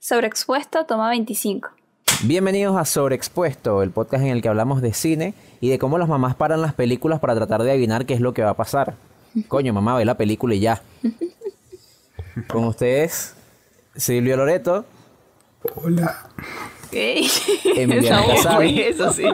Sobreexpuesto toma 25. Bienvenidos a Sobreexpuesto, el podcast en el que hablamos de cine y de cómo las mamás paran las películas para tratar de adivinar qué es lo que va a pasar. Coño, mamá, ve la película y ya. Con ustedes, Silvio Loreto, Hola. Eso sí.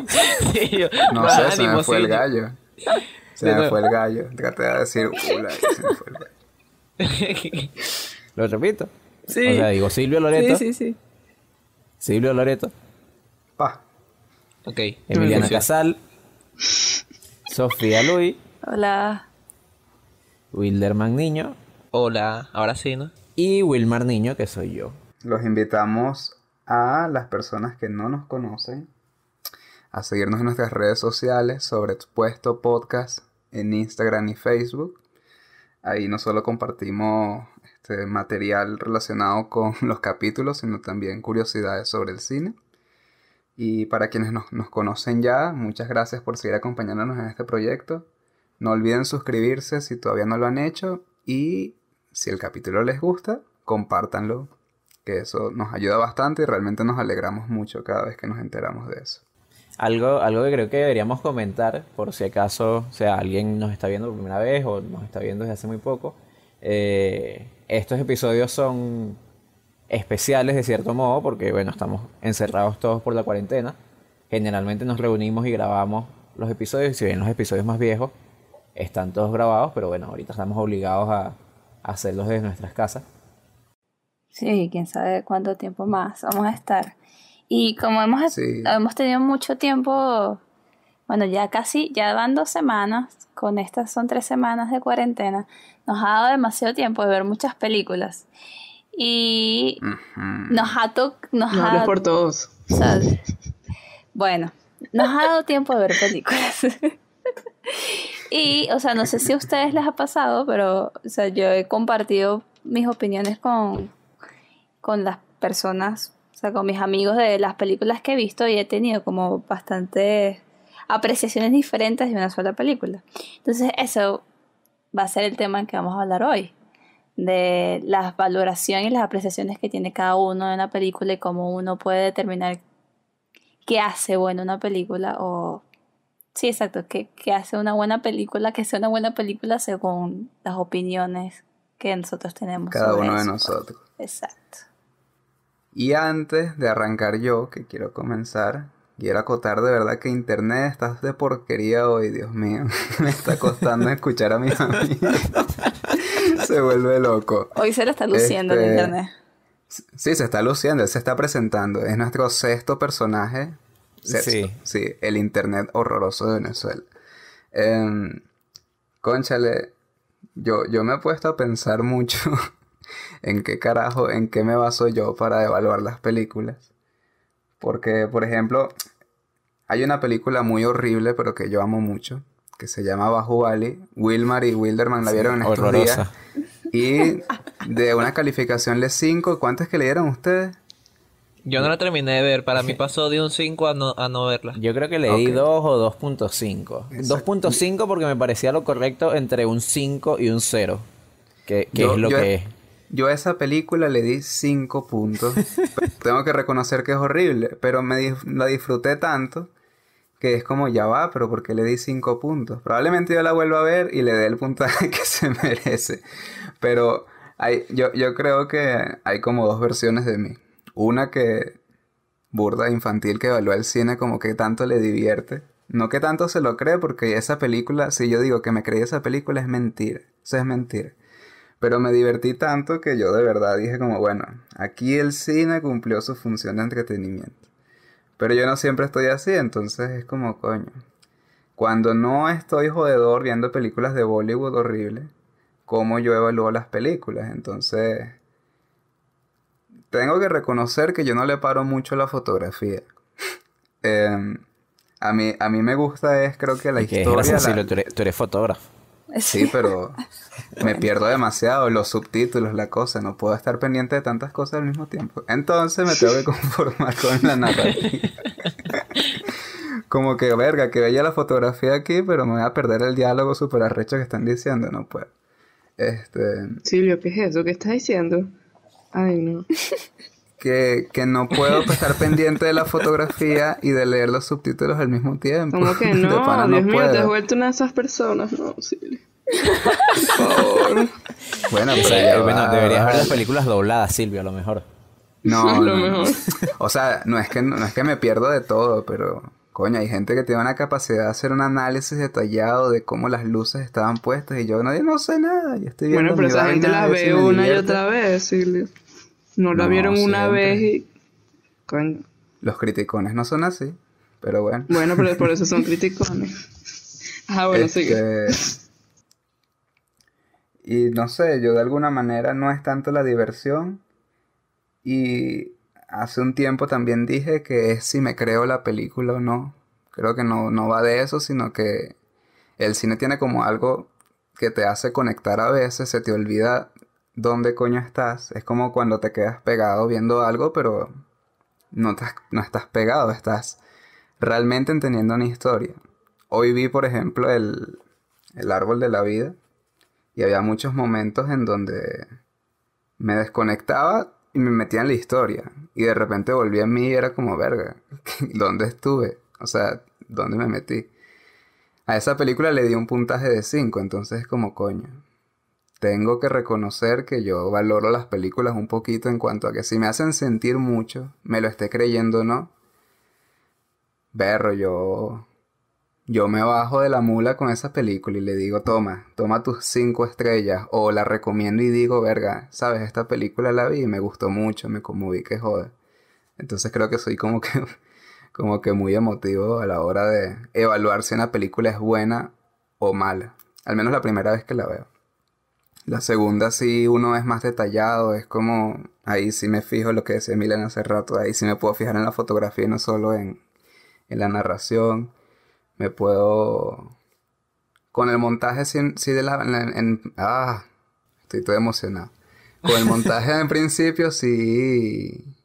Sí, yo- No sé, se me fue el gallo. Se me fue el gallo. Traté de decir hola y se me fue el gallo. lo repito. Sí. O sea, digo Silvio Loreto, Sí, sí, sí. Silvio Loreto, Pa. ok. Emiliana. Casal, Sofía Luis, Hola. Wilderman Niño Hola, ahora sí, ¿no? y Wilmar Niño, que soy yo. Los invitamos a las personas que no nos conocen a seguirnos en nuestras redes sociales sobre Expuesto Podcast en Instagram y Facebook. Ahí no solo compartimos este material relacionado con los capítulos, sino también curiosidades sobre el cine. Y para quienes nos, nos conocen ya, muchas gracias por seguir acompañándonos en este proyecto. No olviden suscribirse si todavía no lo han hecho y si el capítulo les gusta, compártanlo, que eso nos ayuda bastante y realmente nos alegramos mucho cada vez que nos enteramos de eso. Algo, algo que creo que deberíamos comentar, por si acaso, o sea, alguien nos está viendo por primera vez o nos está viendo desde hace muy poco. eh, estos episodios son especiales de cierto modo, porque bueno, estamos encerrados todos por la cuarentena. Generalmente nos reunimos y grabamos los episodios, si bien los episodios más viejos están todos grabados, pero bueno, ahorita estamos obligados a, a hacerlos desde nuestras casas. Sí, quién sabe cuánto tiempo más vamos a estar. Y como hemos, Sí. hemos tenido mucho tiempo, bueno, ya casi, ya van dos semanas, con estas son tres semanas de cuarentena, nos ha dado demasiado tiempo de ver muchas películas. Y nos ha tocado... Nos No ha, hables por todos. o sea, bueno, nos ha dado tiempo de ver películas. y, o sea, no sé si a ustedes les ha pasado, pero, o sea, yo he compartido mis opiniones con, con las personas, sea, con mis amigos de las películas que he visto y he tenido como bastantes apreciaciones diferentes de una sola película. Entonces, eso va a ser el tema que vamos a hablar hoy de la valoración y las apreciaciones que tiene cada uno de una película y cómo uno puede determinar qué hace buena una película o sí exacto qué, qué hace una buena película que sea una buena película según las opiniones que nosotros tenemos Cada sobre uno de nosotros. exacto Y antes de arrancar yo, que quiero comenzar, quiero acotar de verdad que internet estás de porquería hoy, Dios mío. Me está costando escuchar a mis amigos. Se vuelve loco. hoy se lo está luciendo en Este, internet Sí, se está luciendo, él se está presentando. Es nuestro sexto personaje. Sexto, Sí. sí. el internet horroroso de Venezuela. Em, cónchale, yo, yo me he puesto a pensar mucho en qué carajo, en qué me baso yo para evaluar las películas. Porque, por ejemplo, hay una película muy horrible, pero que yo amo mucho, que se llama Bahubali. Wilmar y Wilderman la vieron en estos días. Y de una calificación de 5, ¿cuántas que le dieron ustedes? Yo no la terminé de ver. Para mí pasó de un 5 a no, a no verla. Yo creo que le di Ok. 2 o 2.5. Exacto. 2.5 porque me parecía lo correcto entre un 5 y un 0. Que, que Yo- es lo yo- que es. Yo a esa película le di 5 puntos. Tengo que reconocer que es horrible, pero me la disfruté tanto que es como ya va, pero ¿por qué le di 5 puntos? Probablemente yo la vuelva a ver y le dé el puntaje que se merece. Pero hay, yo, yo creo que hay como dos versiones de mí. Una que burda infantil que evalúa el cine como que tanto le divierte. No que tanto se lo cree, porque esa película, si yo digo que me creí esa película, es mentira. Eso es mentira. Pero me divertí tanto que yo de verdad dije como, bueno, aquí el cine cumplió su función de entretenimiento. Pero yo no siempre estoy así, entonces es como, coño. Cuando no estoy jodedor viendo películas de Bollywood horrible, ¿cómo yo evalúo las películas? Entonces, tengo que reconocer que yo no le paro mucho la fotografía. Em, a, mí, a mí me gusta es, creo que la Es es historia... gracioso, la- Silvio, tú, eres, tú eres fotógrafo. Sí, pero me pierdo demasiado los subtítulos, la cosa, no puedo estar pendiente de tantas cosas al mismo tiempo. Entonces me tengo que conformar con la narrativa. Como que, verga, que veía la fotografía aquí, pero me voy a perder el diálogo súper arrecho que están diciendo, no puedo. Este, Silvio, ¿qué es eso? ¿Qué estás diciendo? Ay, no. que, que no puedo estar pendiente de la fotografía y de leer los subtítulos al mismo tiempo. ¿Cómo que no? Dios mío, te has puedo. vuelto una de esas personas. No. Por favor. Bueno, pero ya bueno, va. deberías ver las películas dobladas, Silvio, a lo mejor. No, Lo no. mejor. O sea, no es que no es que me pierdo de todo, pero coño, hay gente que tiene una capacidad de hacer un análisis detallado de cómo las luces estaban puestas y yo no, yo no sé nada, yo estoy viendo Bueno, pero esa gente vaina, la a ver si ve una y otra vez, Silvio. No la No, vieron una siempre. vez y... Coño. Los criticones no son así, pero bueno. Bueno, pero por eso son criticones. Ah, bueno, sigue. Este, Y no sé, yo de alguna manera no es tanto la diversión. Y hace un tiempo también dije que es si me creo la película o no. Creo que no, no va de eso, sino que el cine tiene como algo que te hace conectar a veces, se te olvida dónde coño estás. Es como cuando te quedas pegado viendo algo, pero no, estás- no estás pegado, estás realmente entendiendo una historia. Hoy vi, por ejemplo, el, el árbol de la vida y había muchos momentos en donde me desconectaba y me metía en la historia. Y de repente volví a mí y era como, verga, ¿dónde estuve? O sea, ¿dónde me metí? A esa película le di un puntaje de 5, entonces es como coño. Tengo que reconocer que yo valoro las películas un poquito en cuanto a que si me hacen sentir mucho, me lo esté creyendo o no. Berro, yo yo me bajo de la mula con esa película y le digo, toma, toma tus cinco estrellas. O la recomiendo y digo, verga, sabes, esta película la vi y me gustó mucho, me conmoví, que joda. Entonces creo que soy como que, como que muy emotivo a la hora de evaluar si una película es buena o mala. Al menos la primera vez que la veo. La segunda sí uno es más detallado, es como, ahí sí me fijo en lo que decía Milan hace rato, ahí sí me puedo fijar en la fotografía y no solo en, en la narración. Me puedo con el montaje sí, sí de la en, en- ah estoy todo emocionado. Con el montaje en principio sí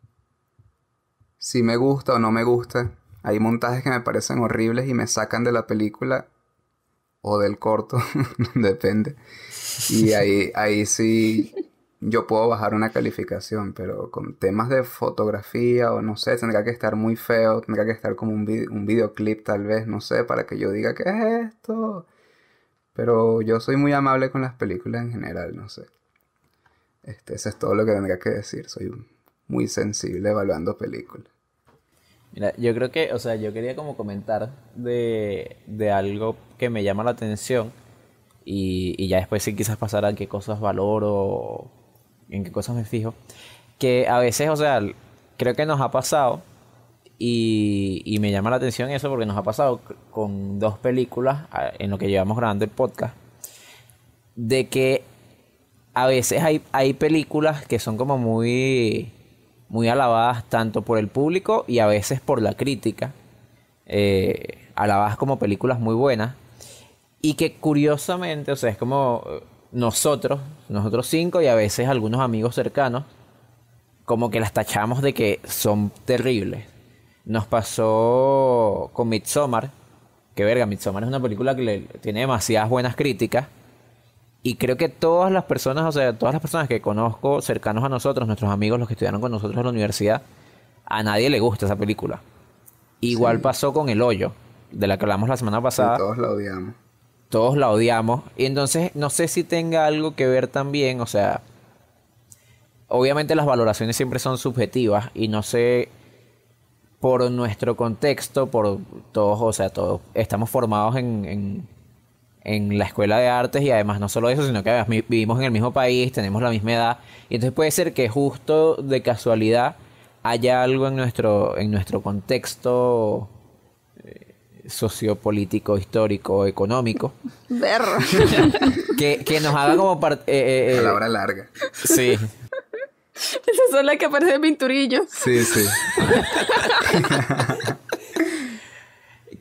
sí me gusta o no me gusta. Hay montajes que me parecen horribles y me sacan de la película o del corto depende y ahí ahí sí yo puedo bajar una calificación, pero con temas de fotografía o no sé, tendría que estar muy feo, tendría que estar como un, vi- un videoclip tal vez, no sé, para que yo diga, ¿qué es esto? Pero yo soy muy amable con las películas en general, no sé. Este, eso es todo lo que tendría que decir, soy muy sensible evaluando películas. Mira, yo creo que, o sea, yo quería como comentar de, de algo que me llama la atención y, y ya después sí quizás pasar a qué cosas valoro, en qué cosas me fijo, que a veces, o sea, creo que nos ha pasado y, y me llama la atención eso porque nos ha pasado con dos películas en lo que llevamos grabando el podcast, de que a veces hay, hay películas que son como muy, muy alabadas tanto por el público y a veces por la crítica. eh, alabadas como películas muy buenas. Y que curiosamente, o sea, es como eh, nosotros, nosotros cinco y a veces algunos amigos cercanos, como que las tachamos de que son terribles. Nos pasó con Midsommar, que verga, Midsommar es una película que le, tiene demasiadas buenas críticas. Y creo que todas las personas, o sea, todas las personas que conozco cercanos a nosotros, nuestros amigos, los que estudiaron con nosotros en la universidad, a nadie le gusta esa película. Igual pasó con El Hoyo, de la que hablamos la semana Y pasada. todos la odiamos. Todos la odiamos. Y entonces no sé si tenga algo que ver también, o sea, obviamente las valoraciones siempre son subjetivas y no sé por nuestro contexto, por todos, o sea, todos estamos formados en, en, en la escuela de artes y además no solo eso, sino que además vi- vivimos en el mismo país, tenemos la misma edad y entonces puede ser que justo de casualidad haya algo en nuestro en nuestro contexto sociopolítico, histórico, económico Berro. que, que nos haga como par- eh, eh, eh, Palabra larga. sí Esas son las que aparecen pinturillos. Sí, sí.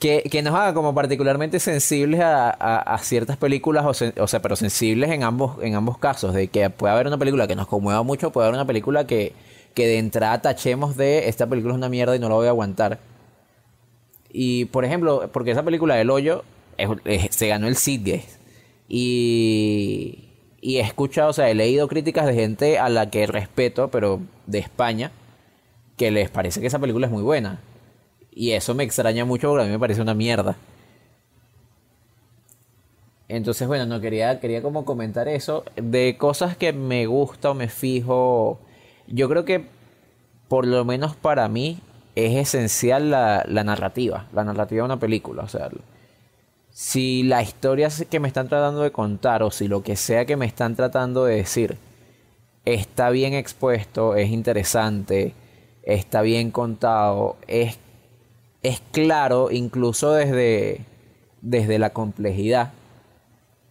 que, que nos haga como particularmente sensibles a, a- a ciertas películas, o, sen- o sea, pero sensibles en ambos, en ambos casos, de que puede haber una película que nos conmueva mucho, puede haber una película que, que de entrada tachemos de esta película es una mierda y no la voy a aguantar. Y por ejemplo, porque esa película del hoyo se ganó el Sitges y, Y he escuchado, o sea, he leído críticas de gente a la que respeto, pero de España, que les parece que esa película es muy buena. Y eso me extraña mucho porque a mí me parece una mierda. Entonces, bueno, no quería, quería como comentar eso. De cosas que me gusta o me fijo. Yo creo que, por lo menos para mí, es esencial la, la narrativa. La narrativa de una película. O sea, si la historia que me están tratando de contar o si lo que sea que me están tratando de decir está bien expuesto, es interesante, está bien contado, es, es claro incluso desde, desde la complejidad.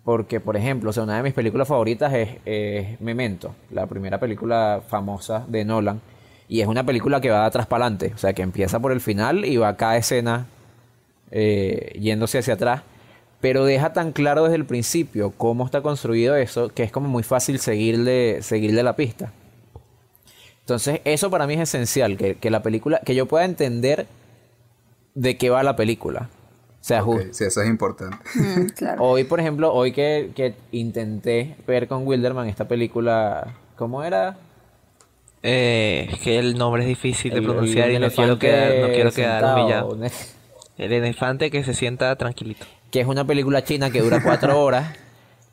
Porque, por ejemplo, o sea, una de mis películas favoritas es, es Memento, la primera película famosa de Nolan. Y es una película que va de atrás para adelante. O sea, que empieza por el final y va a cada escena eh, yéndose hacia atrás. Pero deja tan claro desde el principio cómo está construido eso que es como muy fácil seguirle, seguirle la pista. Entonces, eso para mí es esencial, que, que la película, que yo pueda entender de qué va la película. O sea, Ok, ju- sí, eso es importante. Mm, claro. Hoy, por ejemplo, hoy que, que intenté ver con Wilderman esta película, ¿cómo era? Eh, es que el nombre es difícil de El- pronunciar el y no quiero quedar, no quiero quedar sentado, humillado. El elefante que se sienta tranquilito. Que es una película china que dura cuatro horas.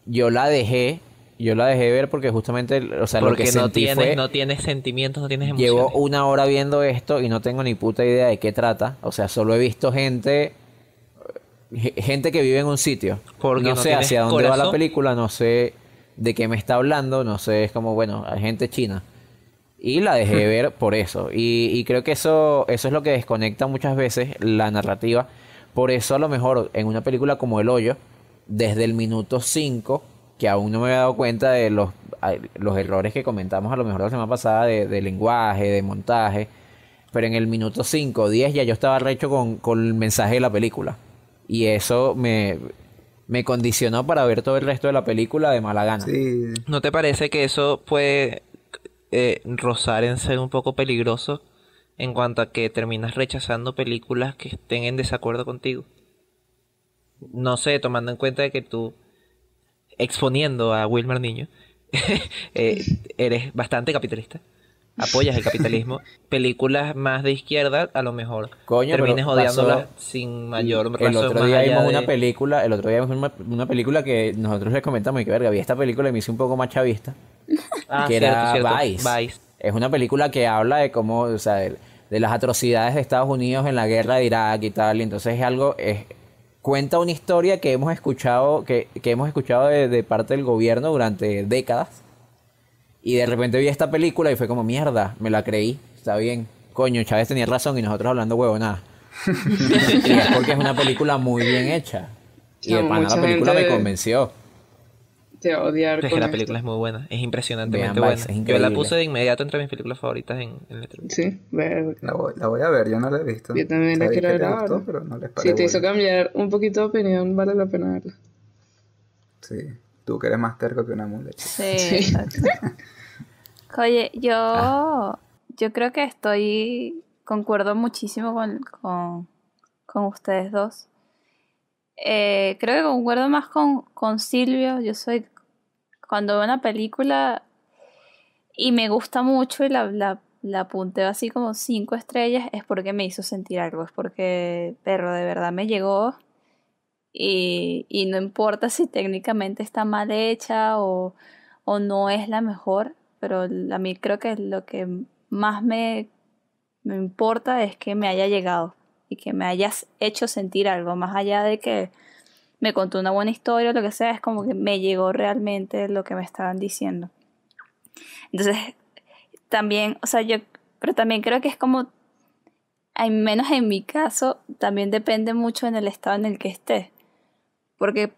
Yo la dejé, yo la dejé ver porque justamente, o sea, lo Porque que no sentí tienes, fue, no tienes sentimientos, no tienes emociones. llevo una hora viendo esto y no tengo ni puta idea de qué trata. O sea, solo he visto gente, ge- gente que vive en un sitio. Porque no no sé hacia dónde va la película, no sé de qué me está hablando, no sé, es como, bueno, hay gente china. Y la dejé ver por eso. Y, y creo que eso, eso es lo que desconecta muchas veces la narrativa. Por eso a lo mejor en una película como El Hoyo, desde el minuto 5, que aún no me había dado cuenta de los, los errores que comentamos a lo mejor la semana pasada de, de lenguaje, de montaje, pero en el minuto 5 o 10 ya yo estaba recho con, con el mensaje de la película. Y eso me, me condicionó para ver todo el resto de la película de mala gana. Sí, ¿No te parece que eso puede eh, en ser un poco peligroso en cuanto a que terminas rechazando películas que estén en desacuerdo contigo? No sé, tomando en cuenta que tú, exponiendo a Wilmer Niño, eh, eres bastante capitalista. Apoyas el capitalismo. Películas más de izquierda, a lo mejor Coño, termines odiándolas sin mayor el razón otro más día vimos de- una película, el otro día vimos una, una película que nosotros les comentamos y que verga, vi esta película y me hice un poco más chavista, Ah, que cierto, era cierto. Vice. Vice. Es una película que habla de cómo, o sea, de, de las atrocidades de Estados Unidos en la guerra de Irak y tal, y entonces es algo, es, cuenta una historia que hemos escuchado, que, que hemos escuchado de, de parte del gobierno durante décadas. Y de repente vi esta película y fue como, mierda, me la creí, está bien. Coño, Chávez tenía razón y nosotros hablando huevo nada. y es porque es una película muy bien hecha. Y No, de pana la película me convenció. Te odiar Es con que la esto. película es muy buena, es impresionantemente Vean buena. Es Yo la puse de inmediato entre mis películas favoritas en, en Letterboxd. Sí, ver. la voy, la voy a ver, yo no la he visto. Yo también la quiero que ver le ahora. gustó, pero no Si te hizo cambiar un poquito de opinión, vale la pena verla. Sí, tú que eres más terco que una mula. chico. Sí, Sí. exacto. Oye, yo, Ah. yo creo que estoy, concuerdo muchísimo con, con, con ustedes dos. Eh, creo que concuerdo más con, con Silvio. Yo soy, cuando veo una película y me gusta mucho y la, la, la así como cinco estrellas, es porque me hizo sentir algo, es porque, perro, de verdad me llegó. Y, y no importa si técnicamente está mal hecha o, o no es la mejor, pero a mí creo que lo que más me, me importa es que me haya llegado y que me hayas hecho sentir algo, más allá de que me contó una buena historia o lo que sea, es como que me llegó realmente lo que me estaban diciendo. Entonces, también, o sea, yo, pero también creo que es como, al menos en mi caso, también depende mucho en el estado en el que esté. Porque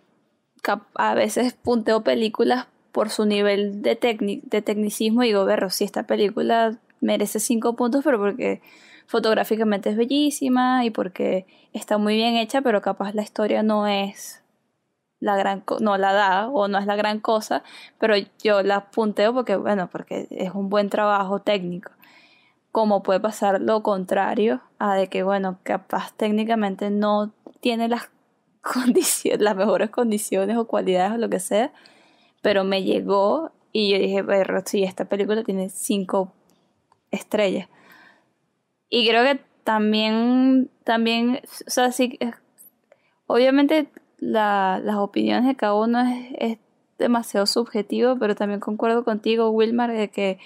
a veces punteo películas por su nivel de, de tecnicismo digo, berro, si esta película merece cinco puntos, pero porque fotográficamente es bellísima y porque está muy bien hecha, pero capaz la historia no es la gran no la da o no es la gran cosa, pero yo la punteo porque bueno, porque es un buen trabajo técnico. Como puede pasar lo contrario a de que bueno, capaz técnicamente no tiene las condiciones, las mejores condiciones o cualidades o lo que sea, pero me llegó y yo dije, pero sí, esta película tiene cinco estrellas. Y creo que también, también, o sea, sí, obviamente la- las opiniones de cada uno es, es demasiado subjetivo, pero también concuerdo contigo, Wilmar, de que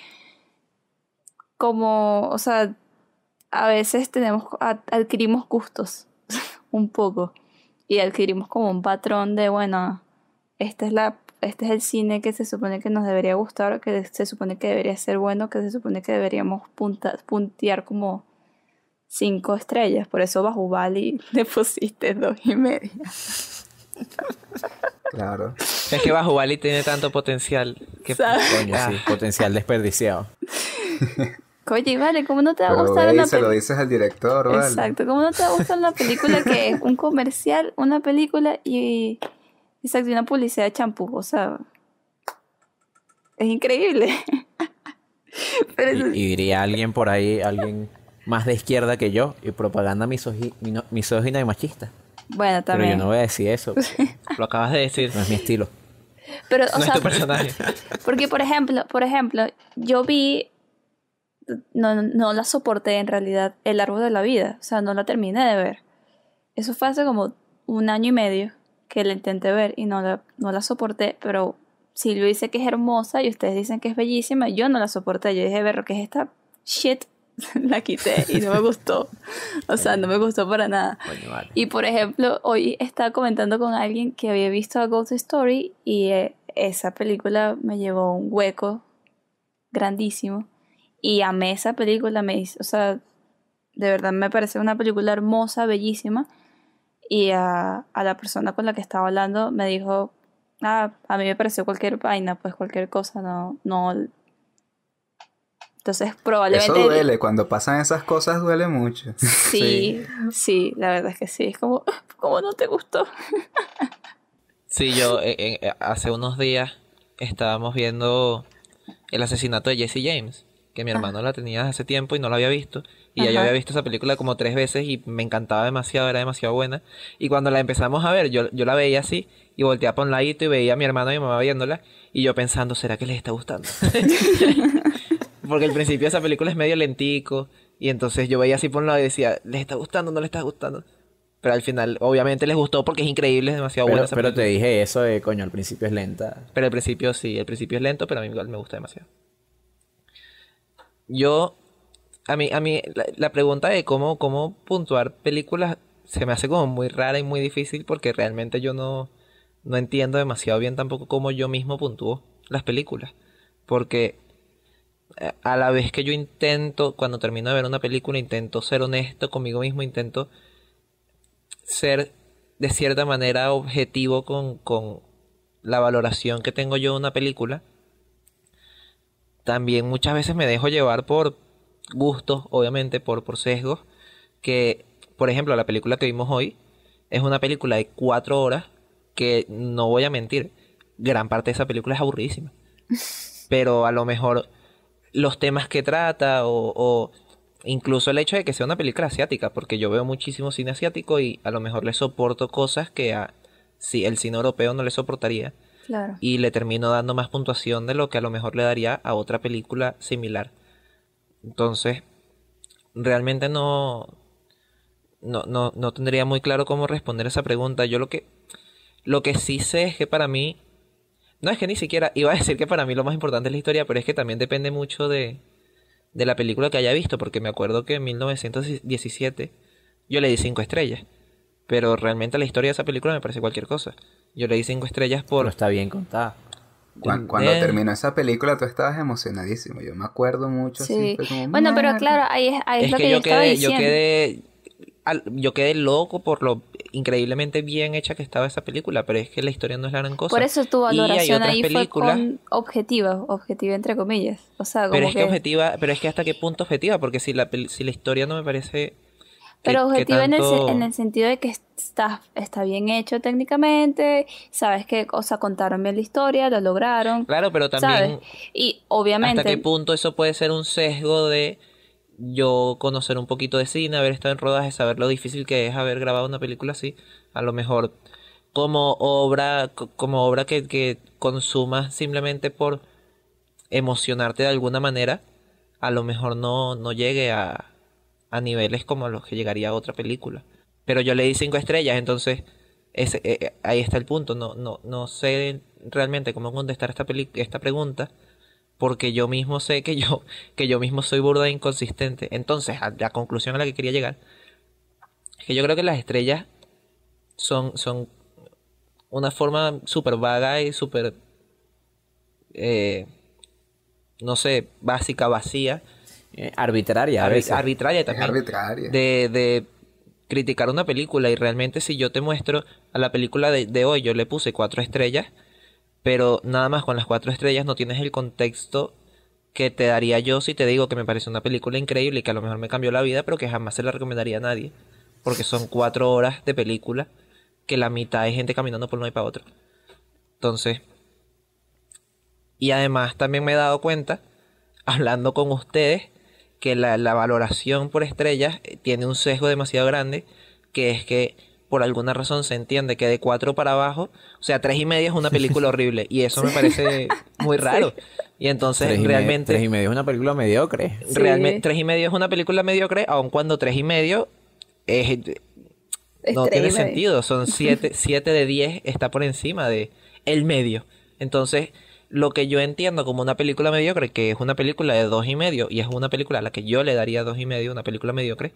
como, o sea, a veces tenemos, adquirimos gustos un poco y adquirimos como un patrón de, bueno, esta es la, este es el cine que se supone que nos debería gustar, que se supone que debería ser bueno, que se supone que deberíamos punta- puntear como cinco estrellas. Por eso bajo Bali le pusiste dos y media. Claro. Es que Bajo Bali tiene tanto potencial que ¿Sabes? Coño, Ah. sí, potencial desperdiciado. Oye, vale, ¿cómo no te va a gustar ve una se lo película? dices al director, ¿vale? Exacto, ¿cómo no te va a gustar una película que es un comercial, una película y, exacto, y una publicidad de champú? O sea, es increíble. Pero eso- Y, y diría alguien por ahí, alguien más de izquierda que yo, y propaganda misógina y machista. bueno, Pero también. yo no voy a decir eso, lo acabas de decir. no es mi estilo. Pero, o no sea, es tu personaje. Porque, por ejemplo, por ejemplo, yo vi, no, no la soporté en realidad, El Árbol de la Vida, o sea, no la terminé de ver. Eso fue hace como un año y medio que la intenté ver y no la, no la soporté, pero Silvio dice que es hermosa y ustedes dicen que es bellísima, yo no la soporté, yo dije, ver, ¿qué es esta shit? la quité y no me gustó. O sea, no me gustó para nada. Vale. Y por ejemplo, hoy estaba comentando con alguien que había visto a Ghost Story y eh, esa película me llevó un hueco grandísimo. Y amé esa película, me hizo, o sea, de verdad me parece una película hermosa, bellísima. Y a, a la persona con la que estaba hablando me dijo, ah, a mí me pareció cualquier vaina, pues cualquier cosa, no, no. Entonces probablemente... Eso duele, cuando pasan esas cosas duele mucho. Sí, sí, la verdad es que sí. Es como, ¿cómo no te gustó? Sí, yo eh, eh, hace unos días estábamos viendo el asesinato de Jesse James, que mi hermano la tenía hace tiempo y no la había visto. Y ya yo había visto esa película como tres veces y me encantaba demasiado, era demasiado buena. Y cuando la empezamos a ver, yo, yo la veía así y volteaba para un ladito y veía a mi hermano y mi mamá viéndola. Y yo pensando, ¿será que les está gustando? Porque al principio esa película es medio lentico. Y entonces yo veía así por un lado y decía, ¿les está gustando? ¿No les está gustando? Pero al final, obviamente les gustó porque es increíble, es demasiado Pero, buena esa pero te dije eso de, coño, al principio es lenta. Pero al principio sí, al principio es lento, pero a mí igual me gusta demasiado. Yo, a mí, a mí, la, pregunta de cómo, cómo puntuar películas se me hace como muy rara y muy difícil porque realmente yo no, no entiendo demasiado bien tampoco cómo yo mismo puntúo las películas. Porque eh, a la vez que yo intento, cuando termino de ver una película, intento ser honesto conmigo mismo, intento ser de cierta manera objetivo con, con la valoración que tengo yo de una película. También muchas veces me dejo llevar por gustos, obviamente, por, por sesgos. Que, por ejemplo, la película que vimos hoy es una película de cuatro horas que no voy a mentir, gran parte de esa película es aburridísima. Pero a lo mejor los temas que trata o, o incluso el hecho de que sea una película asiática, porque yo veo muchísimo cine asiático y a lo mejor le soporto cosas que a si el cine europeo no le soportaría Y le termino dando más puntuación de lo que a lo mejor le daría a otra película similar. Entonces, realmente no, no, no, no tendría muy claro cómo responder esa pregunta. Yo lo que, lo que sí sé es que para mí, no es que ni siquiera, iba a decir que para mí lo más importante es la historia, pero es que también depende mucho de, de la película que haya visto, porque me acuerdo que en 1917 yo le di cinco estrellas, pero realmente la historia de esa película me parece cualquier cosa. Yo le di cinco estrellas por... Pero está bien contada. Cuan- Cuando, terminó esa película tú estabas emocionadísimo. Yo me acuerdo mucho. así, Sí. fue como, Bueno, pero claro, ahí es, ahí es, es lo que, que, yo, estaba quedé, yo diciendo. quedé al- yo quedé loco por lo increíblemente bien hecha que estaba esa película, pero es que la historia no es la gran cosa. Por eso tu valoración ahí películas- fue con objetiva, objetiva entre comillas. O sea, como pero es que, que- objetiva, pero es que hasta qué punto objetiva, porque si la pel- si la historia no me parece que- Pero que objetiva en, el, en el sentido de que está, está bien hecho técnicamente, sabes que, o sea, contaron bien la historia, lo lograron, Claro, pero también ¿sabes? Y obviamente, hasta qué punto eso puede ser un sesgo de yo conocer un poquito de cine, haber estado en rodaje, saber lo difícil que es haber grabado una película así, a lo mejor como obra, co- como obra que, que consumas simplemente por emocionarte de alguna manera, a lo mejor no, no llegue a, a niveles como a los que llegaría otra película. Pero yo le di cinco estrellas, entonces ese, eh, eh, ahí está el punto. No, no, no sé realmente cómo contestar esta, peli- esta pregunta, porque yo mismo sé que yo, que yo mismo soy burda e inconsistente. Entonces, a la conclusión a la que quería llegar, es que yo creo que las estrellas son, son una forma súper vaga y súper, eh, no sé, básica, vacía, Eh, arbitraria a arbi- veces. arbitraria Es también, arbitraria. de, de criticar una película y realmente si yo te muestro a la película de, de hoy, yo le puse cuatro estrellas, pero nada más con las cuatro estrellas no tienes el contexto que te daría yo si te digo que me parece una película increíble y que a lo mejor me cambió la vida, pero que jamás se la recomendaría a nadie, porque son cuatro horas de película que la mitad es gente caminando por uno y para otro. Entonces, y además también me he dado cuenta, hablando con ustedes, que la, la valoración por estrellas eh, tiene un sesgo demasiado grande, que es que por alguna razón se entiende que de cuatro para abajo, o sea, tres y media es una película horrible, y eso me parece muy raro. Y entonces Tres y me- realmente... tres y medio es una película mediocre. Sí. Realmente, tres y medio es una película mediocre, aun cuando tres y medio es, no tiene sentido. Son siete, siete de 10 está por encima de el medio. Entonces, lo que yo entiendo como una película mediocre, que es una película de dos y medio, y es una película a la que yo le daría dos y medio, una película mediocre,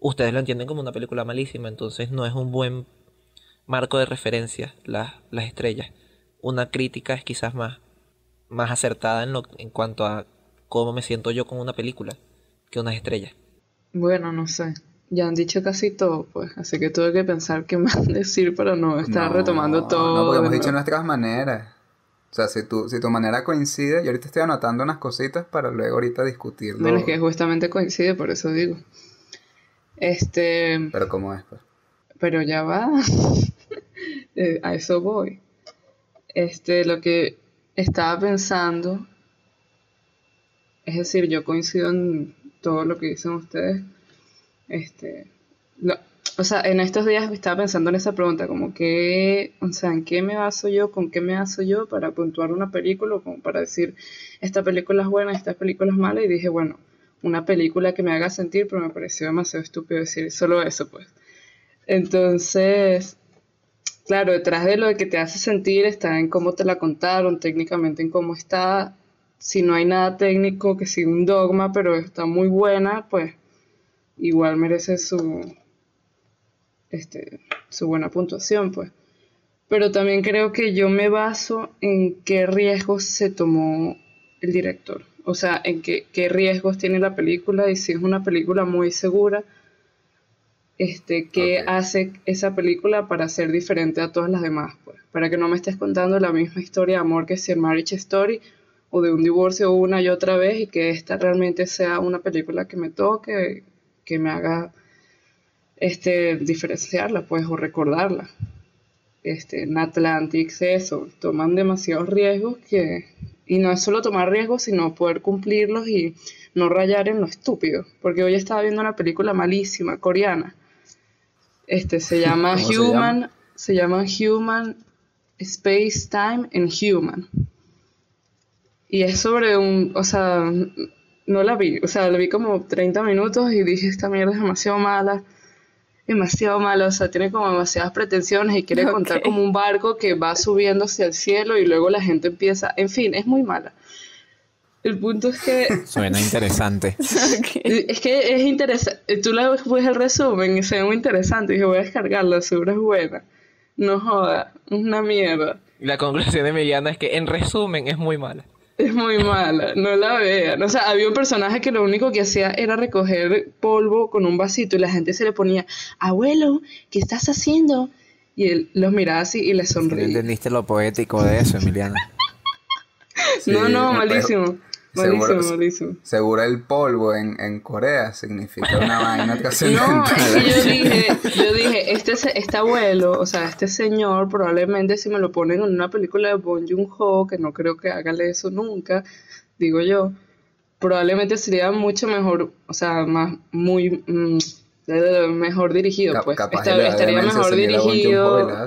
ustedes lo entienden como una película malísima. Entonces, no es un buen marco de referencia las, las estrellas. Una crítica es quizás más, más acertada en, lo, en cuanto a cómo me siento yo con una película que unas estrellas. Bueno, no sé. Ya han dicho casi todo, pues. Así que tuve que pensar qué más decir para no estar No, retomando todo. No, porque hemos dicho nuestras maneras. O sea, si tu, si tu manera coincide, yo ahorita estoy anotando unas cositas para luego ahorita discutirlo. Bueno, es que justamente coincide, por eso digo. Este, Pero ¿cómo es? Pues? pero ya va. Eh, a eso voy. Este, lo que estaba pensando, es decir, yo coincido en todo lo que dicen ustedes. Este, lo- o sea, en estos días estaba pensando en esa pregunta, como que, o sea, ¿en qué me baso yo, con qué me baso yo para puntuar una película o como para decir, esta película es buena, esta película es mala? Y dije, bueno, una película que me haga sentir, pero me pareció demasiado estúpido decir solo eso, pues. Entonces, claro, detrás de lo que te hace sentir está en cómo te la contaron, técnicamente en cómo está. Si no hay nada técnico, que siga un dogma, pero está muy buena, pues igual merece su, este, su buena puntuación, pues. Pero también creo que yo me baso en qué riesgos se tomó el director. O sea, en qué, qué riesgos tiene la película y si es una película muy segura, este, qué hace esa película para ser diferente a todas las demás, pues. Para que no me estés contando la misma historia de amor que si en Marriage Story o de un divorcio una y otra vez y que esta realmente sea una película que me toque, que me haga este, diferenciarla, pues, o recordarla. Este, en Atlantic, eso, toman demasiados riesgos que, y no es solo tomar riesgos, sino poder cumplirlos y no rayar en lo estúpido. Porque hoy estaba viendo una película malísima, coreana. Este, se llama ¿Cómo se Human, llama? se llama Human Space Time and Human. Y es sobre un, o sea, no la vi, o sea, la vi como 30 minutos y dije, esta mierda es demasiado mala, demasiado mala, o sea, tiene como demasiadas pretensiones y quiere contar como un barco que va subiendo hacia el cielo y luego la gente empieza, en fin, es muy mala. El punto es que Suena interesante. Es que es interesante. Tú la ves el resumen y se ve muy interesante. Y dije, voy a descargarla, seguro es buena. No joda, es una mierda. La conclusión de Emiliana es que, en resumen, es muy mala. Es muy mala, no la vean. O sea, había un personaje que lo único que hacía era recoger polvo con un vasito y la gente se le ponía, abuelo, ¿qué estás haciendo? Y él los miraba así y le sonreía. entendiste lo poético de eso, Emiliana. Sí, no, no, me malísimo. Seguro- Malísimo. Seguro el polvo en, en Corea significa una vaina No, trascendental. que yo dije, yo dije, este, este abuelo, o sea, este señor, probablemente si me lo ponen en una película de Bong Joon-ho, que no creo que hágale eso nunca, digo yo, probablemente sería mucho mejor, o sea, más, muy, mm, mejor dirigido, Cap- pues, estaría mejor dirigido.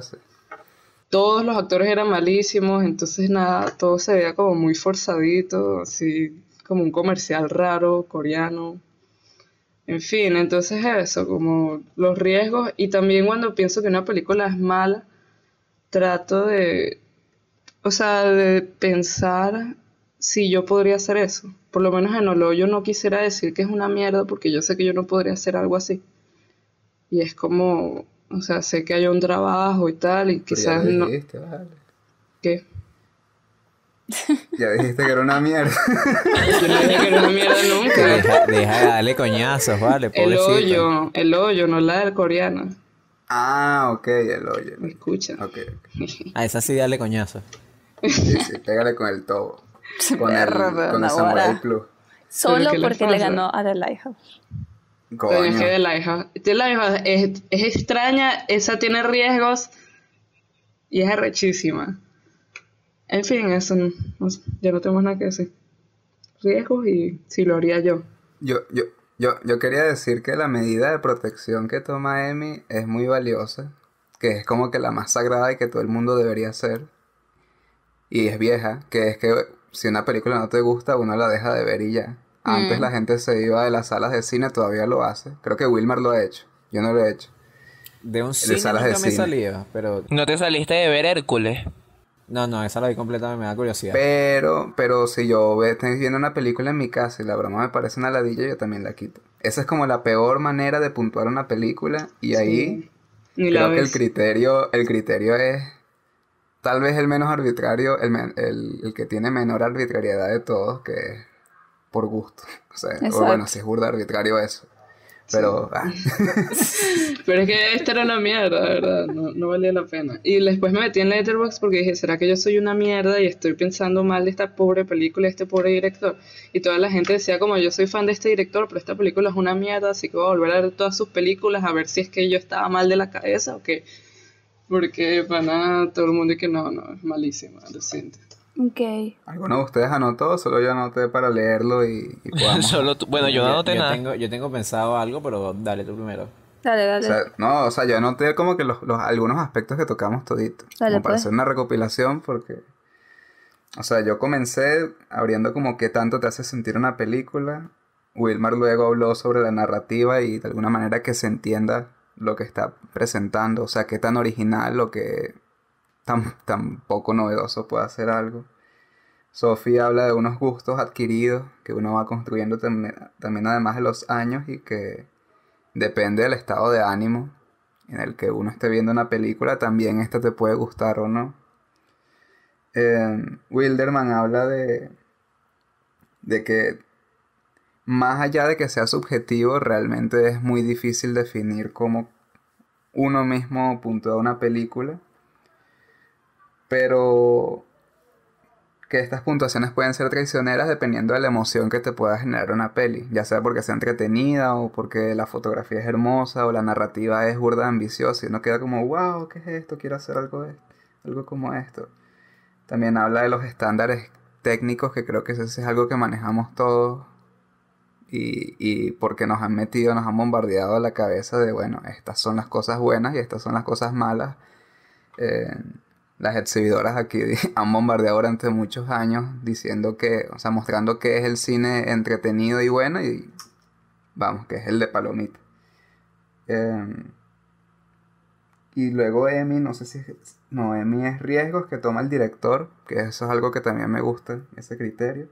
Todos los actores eran malísimos, entonces nada, todo se veía como muy forzadito, así como un comercial raro, coreano. En fin, entonces eso, como los riesgos y también cuando pienso que una película es mala, trato de, o sea, de pensar si yo podría hacer eso. Por lo menos en Olo yo no quisiera decir que es una mierda porque yo sé que yo no podría hacer algo así. Y es como, o sea, sé que hay un trabajo y tal y Pero quizás ya no... dijiste, vale. ¿Qué? Ya dijiste que era una mierda. Yo no dije que era una mierda nunca. Deja, deja de darle coñazos, vale, El pobrecito. hoyo, el hoyo, no la del coreano. ah, ok, el hoyo. ¿Me escucha? Ok, ok. A esa sí dale coñazos. Sí, sí, pégale con el tobo. Con el, con no el Samurai. Plus. Solo ¿qué le porque le ganó a The Lighthouse. Coño. que de la hija, de la hija es, es extraña, esa tiene riesgos y es arrechísima. En fin, eso no, ya no tengo nada que decir. Riesgos y si lo haría yo. Yo, yo, yo, yo quería decir que la medida de protección que toma Emi es muy valiosa, que es como que la más sagrada y que todo el mundo debería hacer. Y es vieja, que es que si una película no te gusta, uno la deja de ver y ya. Antes Mm. la gente se iba de las salas de cine, todavía lo hace. Creo que Wilmer lo ha hecho. Yo no lo he hecho. De un cine salas nunca de me cine. pero... ¿No te saliste de ver Hércules? No, no, esa la vi completa, me da curiosidad. Pero, pero si yo estoy viendo una película en mi casa y la broma me parece una ladilla, yo también la quito. Esa es como la peor manera de puntuar una película y ahí Ni creo que el criterio, el criterio es tal vez el menos arbitrario, el, men- el, el que tiene menor arbitrariedad de todos, que es por gusto. O sea, o bueno, si es burda arbitrario eso. Pero, ah, Pero es que esta era una mierda, de ¿verdad? No, no valía la pena. Y después me metí en Letterboxd porque dije, ¿será que yo soy una mierda y estoy pensando mal de esta pobre película, de este pobre director? Y toda la gente decía como, yo soy fan de este director, pero esta película es una mierda, así que voy a volver a ver todas sus películas a ver si es que yo estaba mal de la cabeza o qué. Porque para nada, todo el mundo dice que no, no, es malísima, lo siento. Ok. ¿alguno de ustedes anotó? Solo yo anoté para leerlo y, y. Solo tú- Bueno, yo no anoté yo nada. Tengo, yo tengo pensado algo, pero dale tú primero. Dale, O dale. sea, no, o sea, yo anoté como que los, los- algunos aspectos que tocamos todito. Dale, como para pues. hacer una recopilación porque... O sea, yo comencé abriendo como qué tanto te hace sentir una película. Wilmar luego habló sobre la narrativa y de alguna manera que se entienda lo que está presentando. O sea, qué tan original o qué tan, tan poco novedoso puede hacer algo. Sofía habla de unos gustos adquiridos que uno va construyendo también, además de los años y que depende del estado de ánimo en el que uno esté viendo una película, también esta te puede gustar o no. Eh, Wilderman habla de, de que más allá de que sea subjetivo, realmente es muy difícil definir cómo uno mismo puntúa una película, pero que estas puntuaciones pueden ser traicioneras dependiendo de la emoción que te pueda generar una peli, ya sea porque sea entretenida o porque la fotografía es hermosa o la narrativa es burda ambiciosa y uno queda como, wow, ¿qué es esto? Quiero hacer algo, algo como esto. También habla de los estándares técnicos que creo que eso es algo que manejamos todos y, y porque nos han metido, nos han bombardeado a la cabeza de, bueno, estas son las cosas buenas y estas son las cosas malas. Eh, las exhibidoras aquí han bombardeado durante muchos años diciendo que, o sea, mostrando que es el cine entretenido y bueno y vamos, que es el de palomita. Eh, y luego Emi, no sé si, no, Emi es riesgos que toma el director, que eso es algo que también me gusta, ese criterio.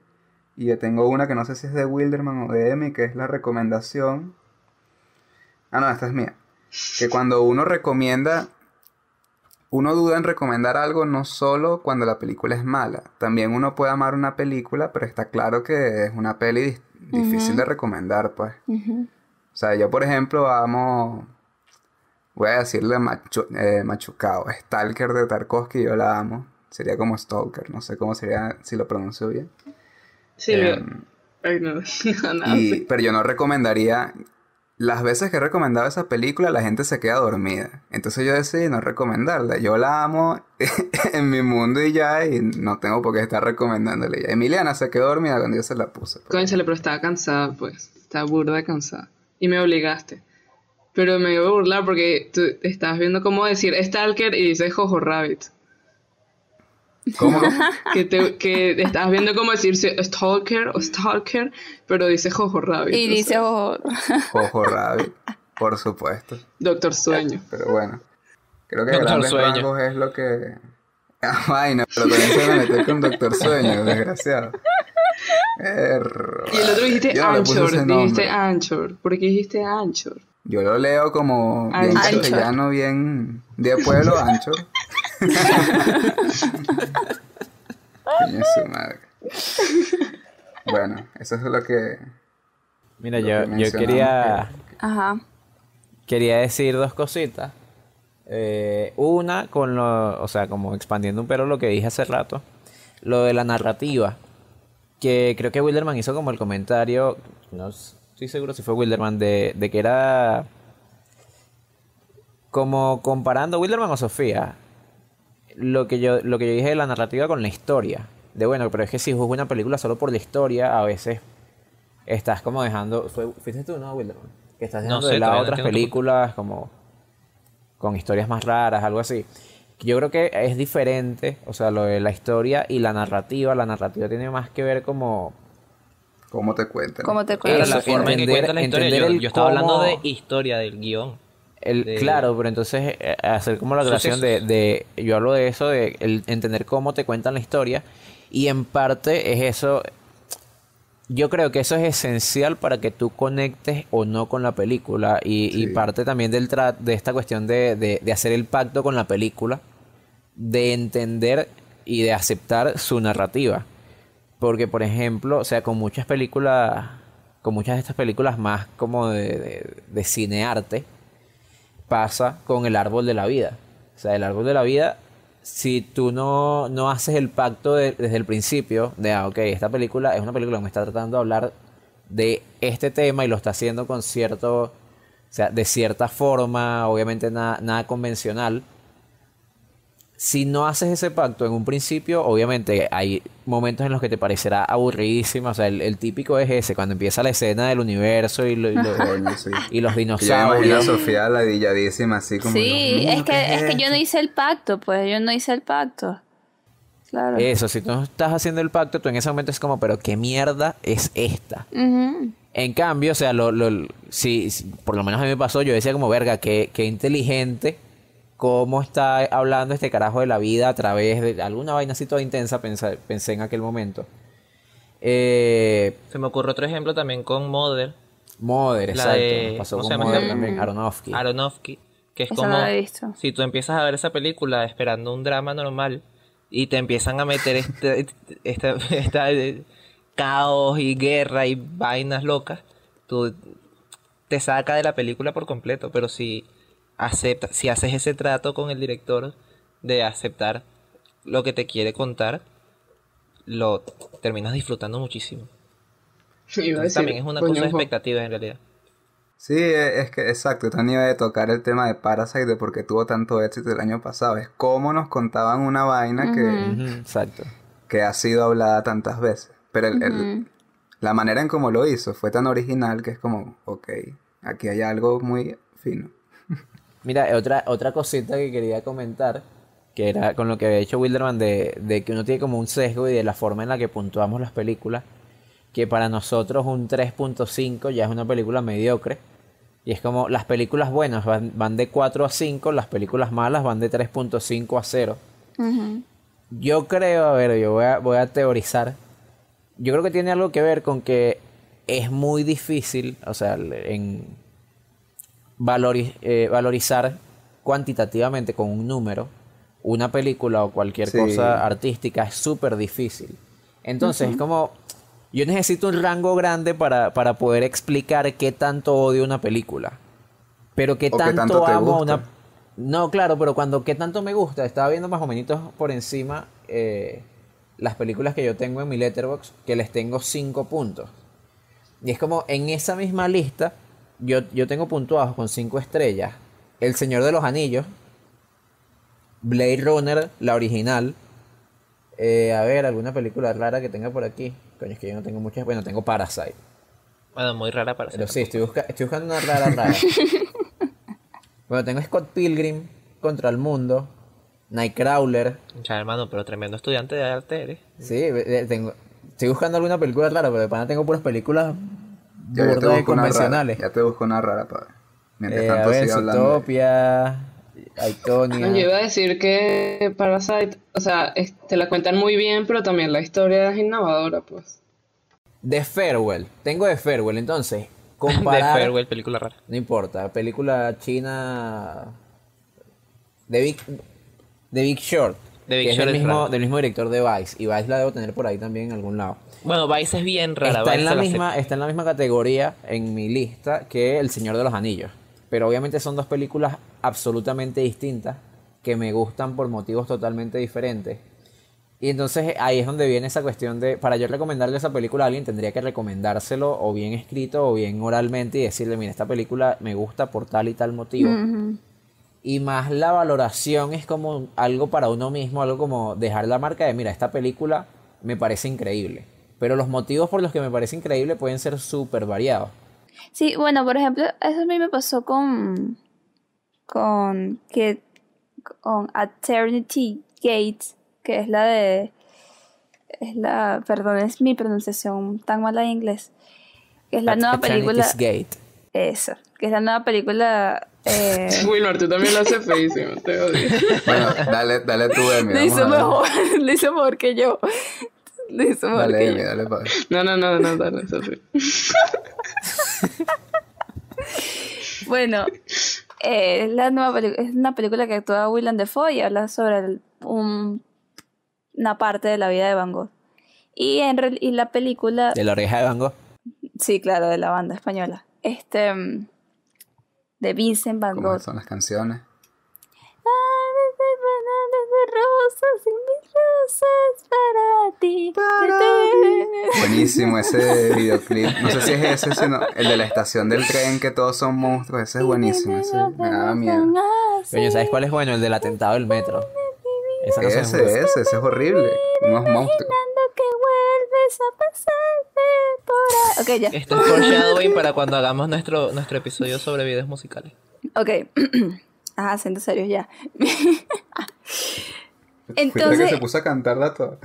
Y yo tengo una que no sé si es de Wilderman o de Emi, que es la recomendación. Ah, no, esta es mía. Que cuando uno recomienda, uno duda en recomendar algo no solo cuando la película es mala. También uno puede amar una película, pero está claro que es una peli difícil de recomendar, pues. O sea, yo por ejemplo amo, voy a decirle machu, eh, machucado, Stalker de Tarkovsky, yo la amo. Sería como Stalker, no sé cómo sería si lo pronuncio bien. Sí, ay, no, no, no, y- sí. pero yo no recomendaría. Las veces que he recomendado esa película, la gente se queda dormida. Entonces yo decidí no recomendarla. Yo la amo en mi mundo y ya, y no tengo por qué estar recomendándole ya. Emiliana se quedó dormida cuando yo se la puse. Cónchale, pero estaba cansada, pues. Estaba burda cansada. Y me obligaste. Pero me iba a burlar porque tú estabas viendo cómo decir Stalker y dices Jojo Rabbit. ¿Cómo? Que, te, que estabas viendo cómo decirse stalker o stalker, pero dice Jojo Rabbit. Y dice, sea, oh, Jojo Rabbit, por supuesto. Doctor Sueño. Pero bueno, creo que Doctor grandes Sueño. rasgos es lo que... Ah, vaina, pero también se me metió con Doctor Sueño, desgraciado. Y el otro dijiste Yo Anchor, dijiste Anchor. ¿Por qué dijiste Anchor? Yo lo leo como bien Anchor. castellano, bien de pueblo, ancho. Su madre. Bueno, eso es lo que... Mira, Lo yo, que yo quería, ajá. quería decir dos cositas. Eh, una, con lo, o sea, como expandiendo un pelo lo que dije hace rato, lo de la narrativa. Que creo que Wilderman hizo como el comentario, no estoy seguro si fue Wilderman, de, de que era como comparando Wilderman o Sofía, lo que yo, lo que yo dije de la narrativa con la historia. De bueno, pero es que si juzgo una película solo por la historia, a veces estás como dejando. Fue, fuiste tú, ¿no, Wilderman? Que estás No dejando sé, de lado no otras películas como con historias más raras, algo así. Yo creo que es diferente, o sea, lo de la historia y la narrativa. La narrativa tiene más que ver como ¿Cómo te cuentan? ¿Cómo te Claro, cuentas? la forma en que la historia. Yo, estaba hablando de historia del guion. El, de- claro, pero entonces eh, hacer como la relación de, yo hablo de eso, de el entender cómo te cuentan la historia y en parte es eso, yo creo que eso es esencial para que tú conectes o no con la película y, parte también del tra- de esta cuestión de, de- hacer el pacto con la película, de entender y de aceptar su narrativa. Porque, por ejemplo, o sea, con muchas películas, con muchas de estas películas más como de, de, de cinearte, pasa con el árbol de la vida. O sea, el árbol de la vida, si tú no, no haces el pacto de- desde el principio, de, ah, ok, esta película es una película que me está tratando de hablar de este tema y lo está haciendo con cierto, o sea, de cierta forma, obviamente nada, nada convencional. Si no haces ese pacto en un principio, obviamente hay momentos en los que te parecerá aburridísimo. O sea, el, el típico es ese, cuando empieza la escena del universo y, lo- y lo- sí. y los Yo imagino a dinosaurios. Sofía ladilladísima así como... Sí, mío, es que, ¿qué es que yo no hice el pacto, pues yo no hice el pacto. Claro. Eso, si tú no estás haciendo el pacto, tú en ese momento es como, pero ¿qué mierda es esta? En cambio, o sea, lo, lo- si, si- por lo menos a mí me pasó, yo decía como, verga, qué, qué inteligente, cómo está hablando este carajo de la vida a través de alguna vaina así toda intensa, pensé, pensé en aquel momento. Eh, Se me ocurre otro ejemplo también con Mother, Mother, La exacto, de- nos pasó ¿cómo con Mother esta? también, Aronofsky. Aronofsky, que es como no si tú empiezas a ver esa película esperando un drama normal y te empiezan a meter este, esta, esta, eh, caos y guerra y vainas locas, tú te saca de la película por completo, pero si aceptas, si haces ese trato con el director de aceptar lo que te quiere contar, lo terminas disfrutando muchísimo. Iba a Entonces, decir, también es una cosa de expectativas en realidad. Sí, e- es que exacto, también iba a tocar el tema de Parasite de por qué tuvo tanto éxito el año pasado. Es cómo nos contaban una vaina que, exacto. que ha sido hablada tantas veces. Pero el- el- la manera en cómo lo hizo fue tan original que es como, ok, aquí hay algo muy fino. Mira, otra, otra cosita que quería comentar, que era con lo que había dicho Wilderman, de, de que uno tiene como un sesgo y de la forma en la que puntuamos las películas, que para nosotros un 3.5 ya es una película mediocre. Y es como las películas buenas van, van de 4 a 5, las películas malas van de 3.5 a 0. Ujú. Yo creo, a ver, yo voy a, voy a teorizar. Yo creo que tiene algo que ver con que es muy difícil, o sea, en valori- eh, valorizar cuantitativamente con un número una película o cualquier Sí. cosa artística es súper difícil. Entonces, es como, yo necesito un rango grande para, para poder explicar qué tanto odio una película. Pero qué O tanto, amo gusta. una... No, claro, pero cuando qué tanto me gusta, estaba viendo más o menos por encima eh, las películas que yo tengo en mi letterbox, que les tengo 5 puntos. Y es como en esa misma lista, yo, yo tengo puntuados con 5 estrellas. El Señor de los Anillos, Blade Runner, la original. Eh, a ver, alguna película rara que tenga por aquí. Coño, es que yo no tengo muchas. Bueno, tengo Parasite. Bueno, muy rara para ser. Pero sí, estoy, busca- estoy buscando una rara, rara. bueno, tengo Scott Pilgrim contra el mundo. Nightcrawler. Ya, hermano, pero tremendo estudiante de arte eres. Sí, tengo, estoy buscando alguna película rara, pero de pana tengo puras películas Ya, ya te busco una rara. Ya te busco una rara para ver. Mientras Eh, a tanto ver, hablando. de- Zootopia, Aitonia. Yo iba a decir que Parasite, o sea, es- te la cuentan muy bien, pero también la historia es innovadora, pues. The Farewell. Tengo The Farewell, entonces. De Comparar. Farewell, película rara. No importa, película china. The Big, The Big Short. The Big que es Short del es mismo, rara. del mismo director de Vice. Y Vice la debo tener por ahí también en algún lado. Bueno, Vice es bien rara. está, Vice en la misma, está en la misma categoría en mi lista que El Señor de los Anillos. Pero obviamente son dos películas absolutamente distintas que me gustan por motivos totalmente diferentes. Y entonces ahí es donde viene esa cuestión de, para yo recomendarle esa película a alguien, tendría que recomendárselo o bien escrito o bien oralmente y decirle, mira, esta película me gusta por tal y tal motivo. Y más la valoración es como algo para uno mismo, algo como dejar la marca de, mira, esta película me parece increíble. Pero los motivos por los que me parece increíble pueden ser súper variados. Sí, bueno, por ejemplo, eso a mí me pasó con. con. que. con Eternity Gate, que es la de. es la. perdón, es mi pronunciación tan mala en inglés. Que es la nueva película. Eternity's Gate. Eso, que es la nueva película. Eh, Wilmar, tú también lo haces feísimo, te odio. Bueno, dale, dale tú, Emi. lo hizo mejor, lo hizo mejor que yo. Mejor Dale, yo. dale, padre. No, no, no, no, dale, Sofi. Bueno, eh, es la nueva es una película que actúa Willem Dafoe y habla sobre el- un- una parte de la vida de Van Gogh. Y, en real- y la película, De la oreja de Van Gogh. sí, claro, de la banda española, este, mm, de Vincent Van ¿Cómo Gogh. son las canciones? Rosas rosas para ti. Buenísimo ese videoclip. No sé si es ese, sino el de la estación del tren, que todos son monstruos. Ese es buenísimo. Ese me daba miedo. Coño, ¿sabes cuál es bueno? El del atentado del metro. Esa no Ese, gusta. ese, ese es horrible. Unos monstruos. que vuelves a pasarte por ahí. Ok, ya. Esto es foreshadowing para cuando hagamos nuestro, nuestro episodio sobre videos musicales. Ok. Ajá, siendo serios ya. Fuiste que Entonces, se puso a cantarla toda.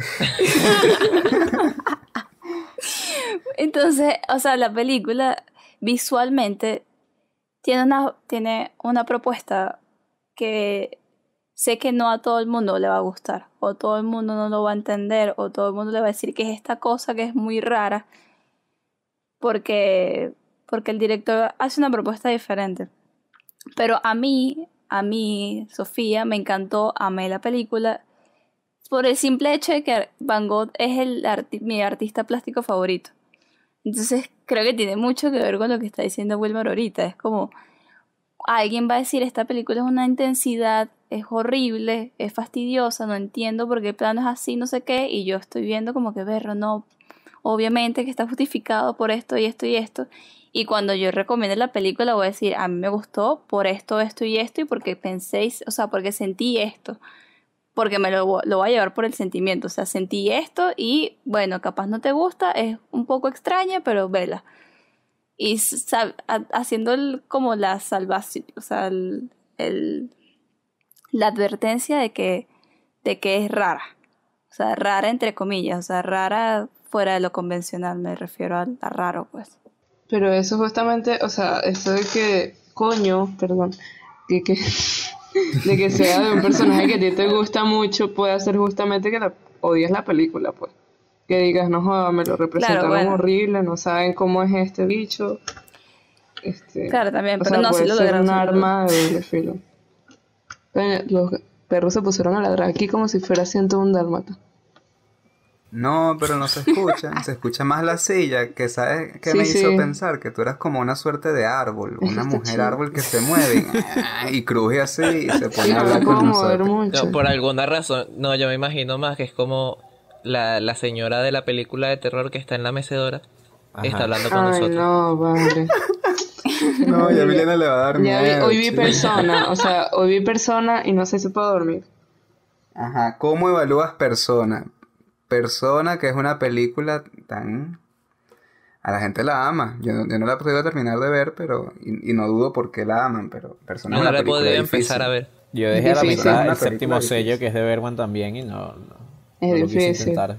entonces, o sea, la película visualmente tiene una, tiene una propuesta que sé que no a todo el mundo le va a gustar, o todo el mundo no lo va a entender, o todo el mundo le va a decir que es esta cosa que es muy rara, porque, porque el director hace una propuesta diferente. Pero a mí, a mí, Sofía, me encantó, amé la película, por el simple hecho de que Van Gogh es el mi artista plástico favorito. Entonces creo que tiene mucho que ver con lo que está diciendo Wilmer ahorita. Es como, alguien va a decir, esta película es una intensidad, es horrible, es fastidiosa, no entiendo por qué el plano es así, no sé qué, y yo estoy viendo como que, verlo, no, obviamente que está justificado por esto y esto y esto. Y cuando yo recomiende la película voy a decir, a mí me gustó por esto, esto y esto, y porque penséis, o sea, porque sentí esto porque me lo, lo voy a llevar por el sentimiento. O sea, sentí esto y bueno, capaz no te gusta, es un poco extraña, pero vela. Y haciendo el- como la salvación, o sea, el, el- la advertencia de que, de que es rara. O sea, rara entre comillas, o sea, rara fuera de lo convencional, me refiero a, a raro, pues. Pero eso justamente, o sea, eso de que, coño, perdón, que, que, de que sea de un personaje que a ti te gusta mucho, puede hacer justamente que la, odies la película, pues. Que digas, no joda, me lo representaron bueno. horrible, no saben cómo es este bicho. Este, Claro, también, pero sea, no, sí puede lo ser lograron, un arma de doble filo. Los perros se pusieron a ladrar aquí como si fuera 101 dálmata. No, pero no se escucha. se escucha más la silla, que sabes que Sí, me hizo sí. pensar que tú eras como una suerte de árbol, una mujer chido. árbol que se mueve y, y cruje así y se pone Sí, a no hablar con nosotros. mucho. No, por alguna razón, no, yo me imagino más que es como la, la señora de la película de terror que está en la mecedora. Ajá. Está hablando con Ay, nosotros. no, padre. No, ya Emiliana le va a dar Ya vi- miedo. hoy vi chico. persona, o sea, hoy vi persona y no sé si puedo dormir. Ajá, ¿cómo evalúas Persona? Persona, que es una película tan... A la gente la ama. Yo, no- yo no la he podido terminar de ver, pero... Y, y no dudo por qué la aman, pero Persona no la he podido empezar a ver. Yo dejé a la mitad el séptimo sello que es de Bergman también y no, no, Es no lo quise difícil. intentar.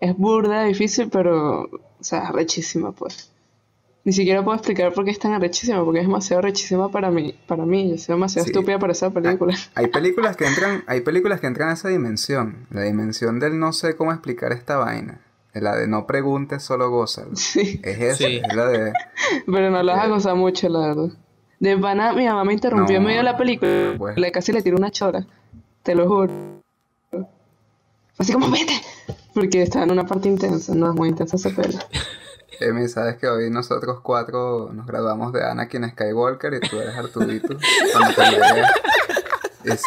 Es burda, difícil, pero, o sea, arrechísima, pues. Ni siquiera puedo explicar por qué es tan arrechísima, porque es demasiado arrechísima para mí. Para mí, yo soy demasiado Sí. estúpida para esa película. Hay películas que entran, hay películas que entran a esa dimensión, la dimensión del no sé cómo explicar esta vaina, la de no preguntes, solo gózalo. Sí, Es esa, Sí. es la de pero no las Yeah. ha gozado mucho, la verdad. De pana, mi mamá me interrumpió en medio de la película, pues. le casi le tiró una chora, te lo juro. Así como, vete, porque estaba en una parte intensa, no es muy intensa esa peli. Emi, sabes que hoy nosotros cuatro nos graduamos de Anakin Skywalker y tú eres Arturito. Cuando te llegue. Es-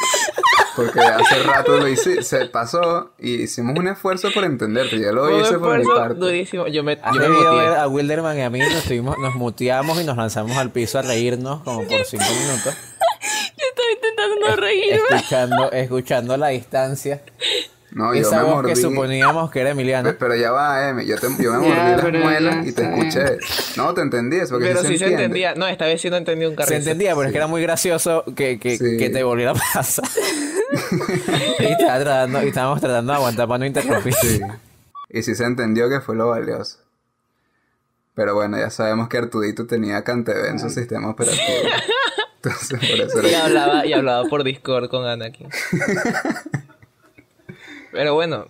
porque hace rato lo hice, se pasó y hicimos un esfuerzo por entenderte. Yo lo un hice por mi parte. durísimo. Yo me, yo me muteé. ver a Wilderman y a mí, nos, estuvimos- nos muteamos y nos lanzamos al piso a reírnos como por cinco minutos, Yo estaba intentando no reírme. escuchando, escuchando la distancia. No, yo Esa me voz mordí. que suponíamos que era Emiliano. Pe- Pero ya va, Emi. Yo, te, yo me mordí Ya, las muelas y te escuché. No, te entendí eso. Porque Pero sí sí se se entiende. entendía. No, esta vez sí no entendí un Se carrizo. entendía, pero es que era muy gracioso que, que, Sí. que te volviera a pasar. y, estaba tratando, y estábamos tratando de aguantar para no interrumpir. Sí. Y sí se entendió que fue lo valioso. Pero bueno, ya sabemos que Artudito tenía CanTV en su sistema operativo. Entonces, por eso Y era... hablaba, y hablaba por Discord con Anakin. Pero bueno,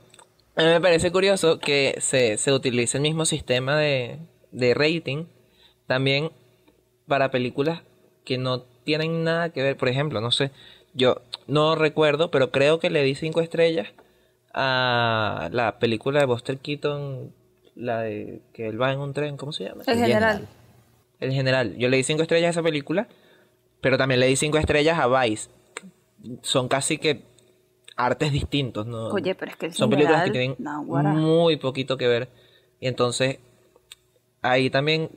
a mí me parece curioso que se, se utilice el mismo sistema de, de rating también para películas que no tienen nada que ver. Por ejemplo, no sé, yo no recuerdo, pero creo que le di cinco estrellas a la película de Buster Keaton, la de que él va en un tren, ¿cómo se llama? El general. El general. Yo le di cinco estrellas a esa película, pero también le di cinco estrellas a Vice. Son casi que artes distintos, ¿no? Oye, pero es que Son películas que tienen muy poquito que ver. Y entonces, ahí también,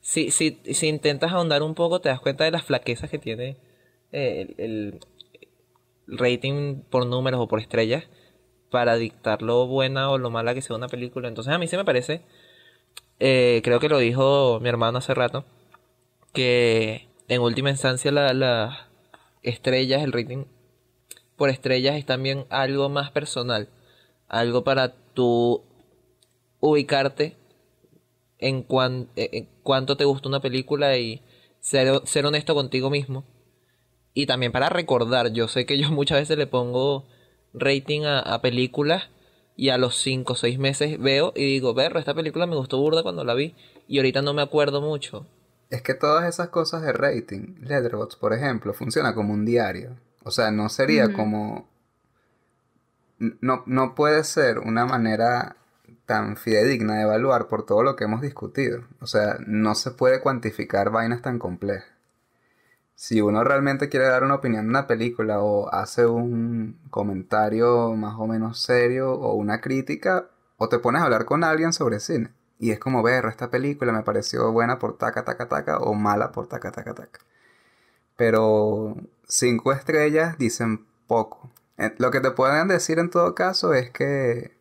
si, si, si intentas ahondar un poco, te das cuenta de las flaquezas que tiene eh, el, el rating por números o por estrellas para dictar lo buena o lo mala que sea una película. Entonces, a mí sí me parece, eh, creo que lo dijo mi hermano hace rato, que en última instancia la- las estrellas, el rating por estrellas es también algo más personal, algo para tú ubicarte en, cuan- eh, en cuánto te gusta una película y ser, honesto contigo mismo. Y también para recordar, yo sé que yo muchas veces le pongo rating a, películas y a los 5 o 6 meses veo y digo, berro, esta película me gustó burda cuando la vi y ahorita no me acuerdo mucho. Es que todas esas cosas de rating, Letterboxd, por ejemplo, funciona como un diario. O sea, no sería como... No, no puede ser una manera tan fidedigna de evaluar por todo lo que hemos discutido. O sea, no se puede cuantificar vainas tan complejas. Si uno realmente quiere dar una opinión de una película o hace un comentario más o menos serio o una crítica, o te pones a hablar con alguien sobre cine. Y es como ver, esta película me pareció buena por taca, taca, taca, o mala por taca, taca, taca. Pero cinco estrellas dicen poco. Lo que te pueden decir en todo caso es que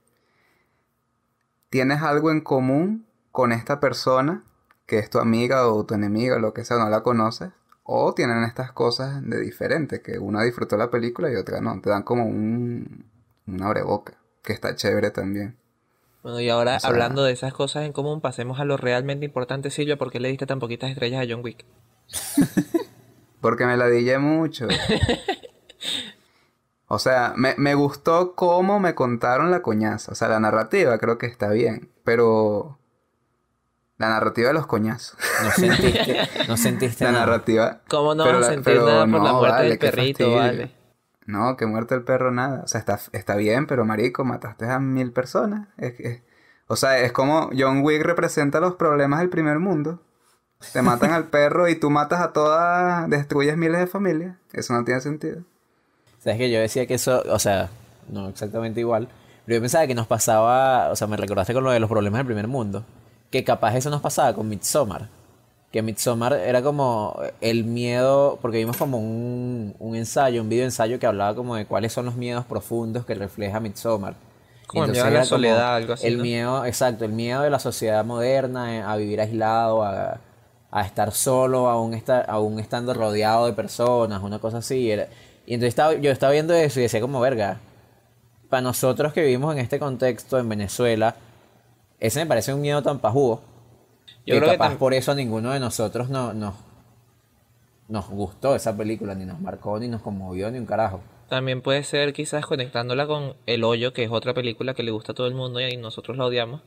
tienes algo en común con esta persona, que es tu amiga o tu enemiga o lo que sea, no la conoces. O tienen estas cosas de diferente, que una disfrutó la película y otra no. Te dan como un, un abreboca, que está chévere también. Bueno, y ahora O sea- hablando de esas cosas en común, pasemos a lo realmente importante, Silvia, ¿por qué le diste tan poquitas estrellas a John Wick? Porque me la dije mucho. O sea, me, me gustó cómo me contaron la coñaza. O sea, la narrativa creo que está bien. Pero. La narrativa de los coñazos. No sentiste, no sentiste La nada. narrativa. ¿Cómo no pero vas a la- sentir pero nada por la no, muerte vale, del perrito, vale? No, que muerte el perro nada. O sea, está, está bien, pero marico, mataste a mil personas. Es que- o sea, es como John Wick representa los problemas del primer mundo. Te matan al perro y tú matas a todas, destruyes miles de familias. Eso no tiene sentido. Sabes que yo decía que eso, o sea, no exactamente igual, pero yo pensaba que nos pasaba, o sea, me recordaste con lo de los problemas del primer mundo, que capaz eso nos pasaba con Midsommar. Que Midsommar era como el miedo, porque vimos como un, un ensayo, un video ensayo que hablaba como de cuáles son los miedos profundos que refleja Midsommar. Como el Entonces miedo a la soledad, algo así, El ¿no? miedo, exacto, el miedo de la sociedad moderna, eh, a vivir aislado, a, a estar solo, aún, estar, aún estando rodeado de personas, una cosa así. Era- Y entonces estaba, yo estaba viendo eso y decía como, verga, para nosotros que vivimos en este contexto en Venezuela, ese me parece un miedo tan pajudo. Yo que creo capaz por eso a ninguno de nosotros no, no- nos gustó esa película, ni nos marcó, ni nos conmovió, ni un carajo. También puede ser quizás conectándola con El Hoyo, que es otra película que le gusta a todo el mundo y nosotros la odiamos.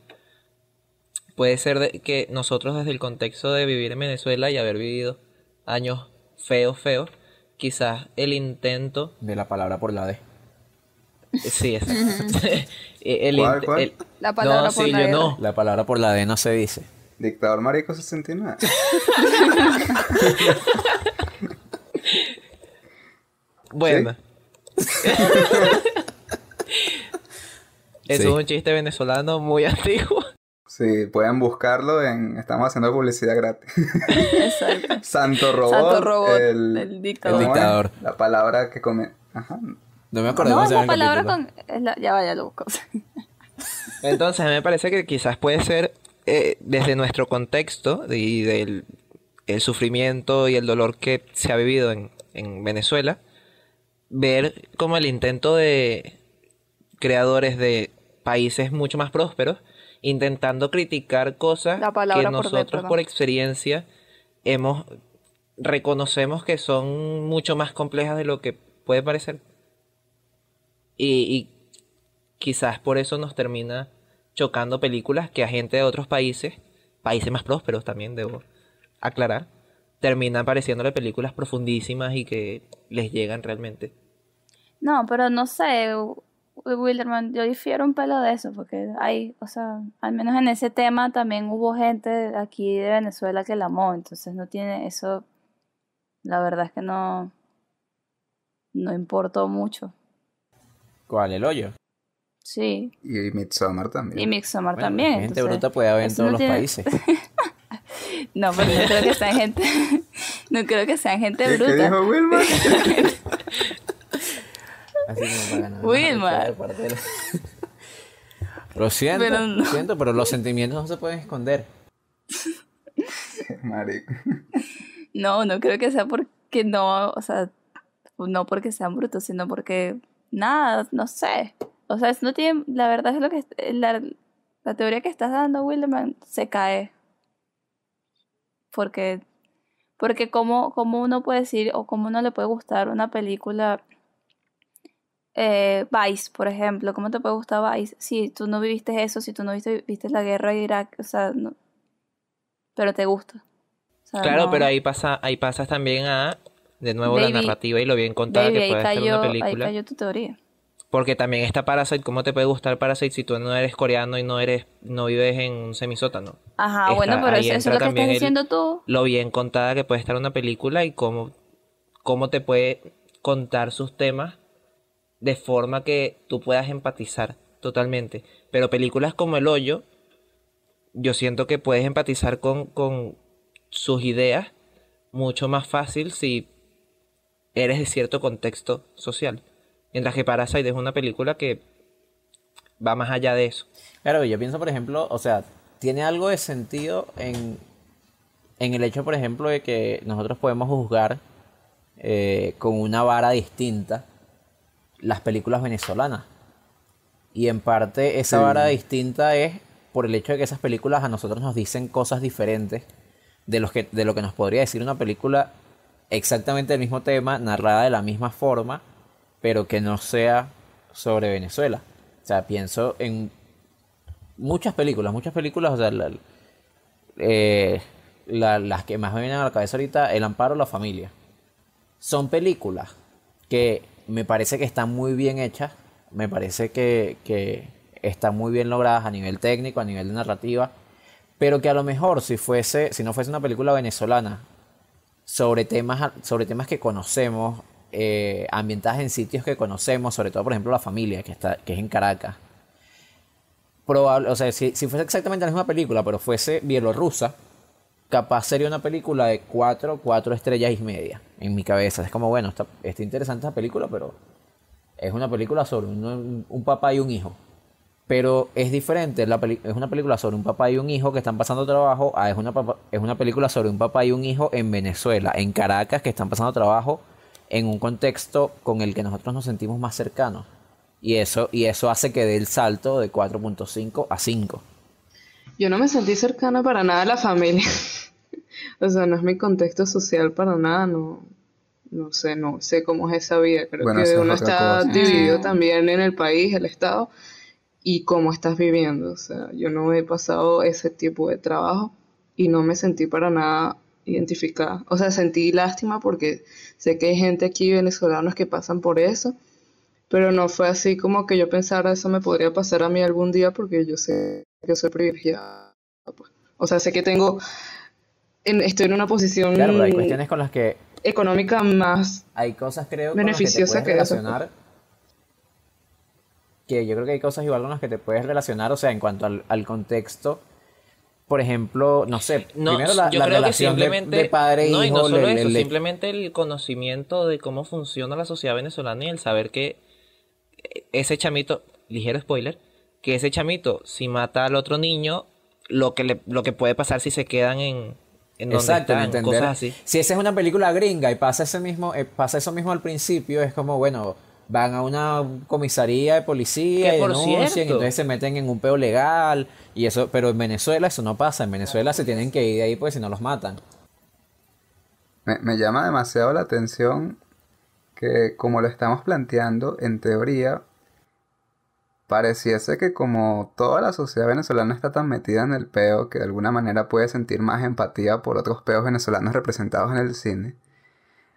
Puede ser de- que nosotros desde el contexto de vivir en Venezuela y haber vivido años feos, feos, quizás el intento... De la palabra por la D. Sí, exacto. el, ¿Cuál, int- cuál? el- La palabra no, por la D. no. La palabra por la D no se dice. Dictador Marico 69. Bueno. Eso Sí. es un chiste venezolano muy antiguo. Sí, pueden buscarlo en... Estamos haciendo publicidad gratis. Exacto. Santo Robot. Santo Robot, el, el dictador. Dictador. La palabra que come... Ajá. No me acuerdo No, es la palabra con... es la- ya vaya, lo busco. Entonces, me parece que quizás puede ser eh, desde nuestro contexto y del el sufrimiento y el dolor que se ha vivido en, en Venezuela, ver como el intento de creadores de países mucho más prósperos intentando criticar cosas que por nosotros por experiencia hemos reconocemos que son mucho más complejas de lo que puede parecer. Y, y quizás por eso nos termina chocando películas que a gente de otros países, países más prósperos también, debo aclarar, terminan pareciéndole películas profundísimas y que les llegan realmente. No, pero no sé, Wilderman, yo difiero un pelo de eso, porque hay, o sea, al menos en ese tema también hubo gente aquí de Venezuela que la amó, entonces no tiene eso, la verdad es que no, no importó mucho. ¿Cuál? El hoyo. Sí, Y Midsommar también. y Midsommar Bueno, también. Gente entonces- bruta puede haber en todos no los tiene- países. No, pero no creo que sean gente, no creo que sean gente ¿Qué, qué bruta. dijo Wilma? Así como para ganar. De la- Lo siento, Pero no. lo siento, pero los sentimientos no se pueden esconder. Marico. No, no creo que sea porque no, o sea, no porque sean brutos, sino porque nada, no sé. O sea, es- no tiene, la verdad es lo que la, la teoría que estás dando, Wilderman, se cae. Porque, porque cómo, cómo uno puede decir o cómo uno le puede gustar una película eh, Vice, por ejemplo, ¿cómo te puede gustar Vice? Si tú no viviste eso, si tú no viste, viste la guerra de Irak, o sea, no, pero te gusta. O sea, Claro, no- pero ahí pasa, ahí pasas también a de nuevo la narrativa y lo bien contada Baby, que ahí puede ser una ahí película. cayó tu teoría. Porque también está Parasite, ¿cómo te puede gustar Parasite si tú no eres coreano y no eres, no vives en un semisótano? Ajá, Está- bueno, pero ahí eso, eso es lo que estás el- diciendo tú. Lo bien contada que puede estar una película y cómo, cómo te puede contar sus temas de forma que tú puedas empatizar totalmente. Pero películas como El Hoyo, yo siento que puedes empatizar con, con sus ideas mucho más fácil si eres de cierto contexto social. Mientras que Parasite es una película que va más allá de eso. Claro, yo pienso, por ejemplo, o sea, tiene algo de sentido en, en el hecho, por ejemplo, de que nosotros podemos juzgar eh, con una vara distinta las películas venezolanas. Y en parte esa Sí. vara distinta es por el hecho de que esas películas a nosotros nos dicen cosas diferentes de, los que, de lo que nos podría decir una película exactamente del mismo tema, narrada de la misma forma, pero que no sea sobre Venezuela. O sea, pienso en muchas películas, muchas películas, o sea, la- eh, la- las que más me vienen a la cabeza ahorita, El Amparo, La Familia. Son películas que me parece que están muy bien hechas, me parece que, que están muy bien logradas a nivel técnico, a nivel de narrativa, pero que a lo mejor si fuese, si no fuese una película venezolana sobre temas, sobre temas que conocemos, eh, ambientadas en sitios que conocemos, sobre todo por ejemplo la familia que está, que es en Caracas. Probable, o sea, si, si fuese exactamente la misma película, pero fuese bielorrusa, capaz sería una película de cuatro, cuatro estrellas y media en mi cabeza. Es como, bueno, está, está interesante esa película, pero es una película sobre un, un papá y un hijo. Pero es diferente, la peli- es una película sobre un papá y un hijo que están pasando trabajo, a es una, es una película sobre un papá y un hijo en Venezuela, en Caracas, que están pasando trabajo en un contexto con el que nosotros nos sentimos más cercanos. Y eso, y eso hace que dé el salto de 4.5 a 5. Yo no me sentí cercana para nada a la familia. o sea, no es mi contexto social para nada, no, no sé, no sé cómo es esa vida. Creo Bueno, que uno está cosa. dividido también en el país, el estado, y cómo estás viviendo. O sea, yo no he pasado ese tipo de trabajo y no me sentí para nada identificada. O sea, sentí lástima porque sé que hay gente aquí, venezolanos, que pasan por eso, pero no fue así como que yo pensara eso me podría pasar a mí algún día porque yo sé que soy privilegiada. pues. O sea, sé que tengo, en- estoy en una posición Claro, pero hay cuestiones con las que económica más hay cosas creo con las que te puedes que esa, relacionar que yo creo que hay cosas igual con las que te puedes relacionar, o sea, en cuanto al, al contexto, por ejemplo, no sé, No, primero la, yo la creo que relación de- simplemente. de, padre e no, y hijo, no solo le- eso, le- simplemente el conocimiento de cómo funciona la sociedad venezolana y el saber que ese chamito, ligero spoiler, que ese chamito, si mata al otro niño, lo que le, lo que puede pasar si se quedan en, en donde Exacto, están, entender. cosas así. Si esa es una película gringa y pasa ese mismo, eh, pasa eso mismo al principio, es como, bueno, van a una comisaría de policía y denuncian, y cierto- entonces se meten en un peo legal y eso, pero en Venezuela eso no pasa, en Venezuela se tienen que ir de ahí porque si no los matan. Me, me llama demasiado la atención que como lo estamos planteando, en teoría, pareciese que como toda la sociedad venezolana está tan metida en el peo que de alguna manera puede sentir más empatía por otros peos venezolanos representados en el cine,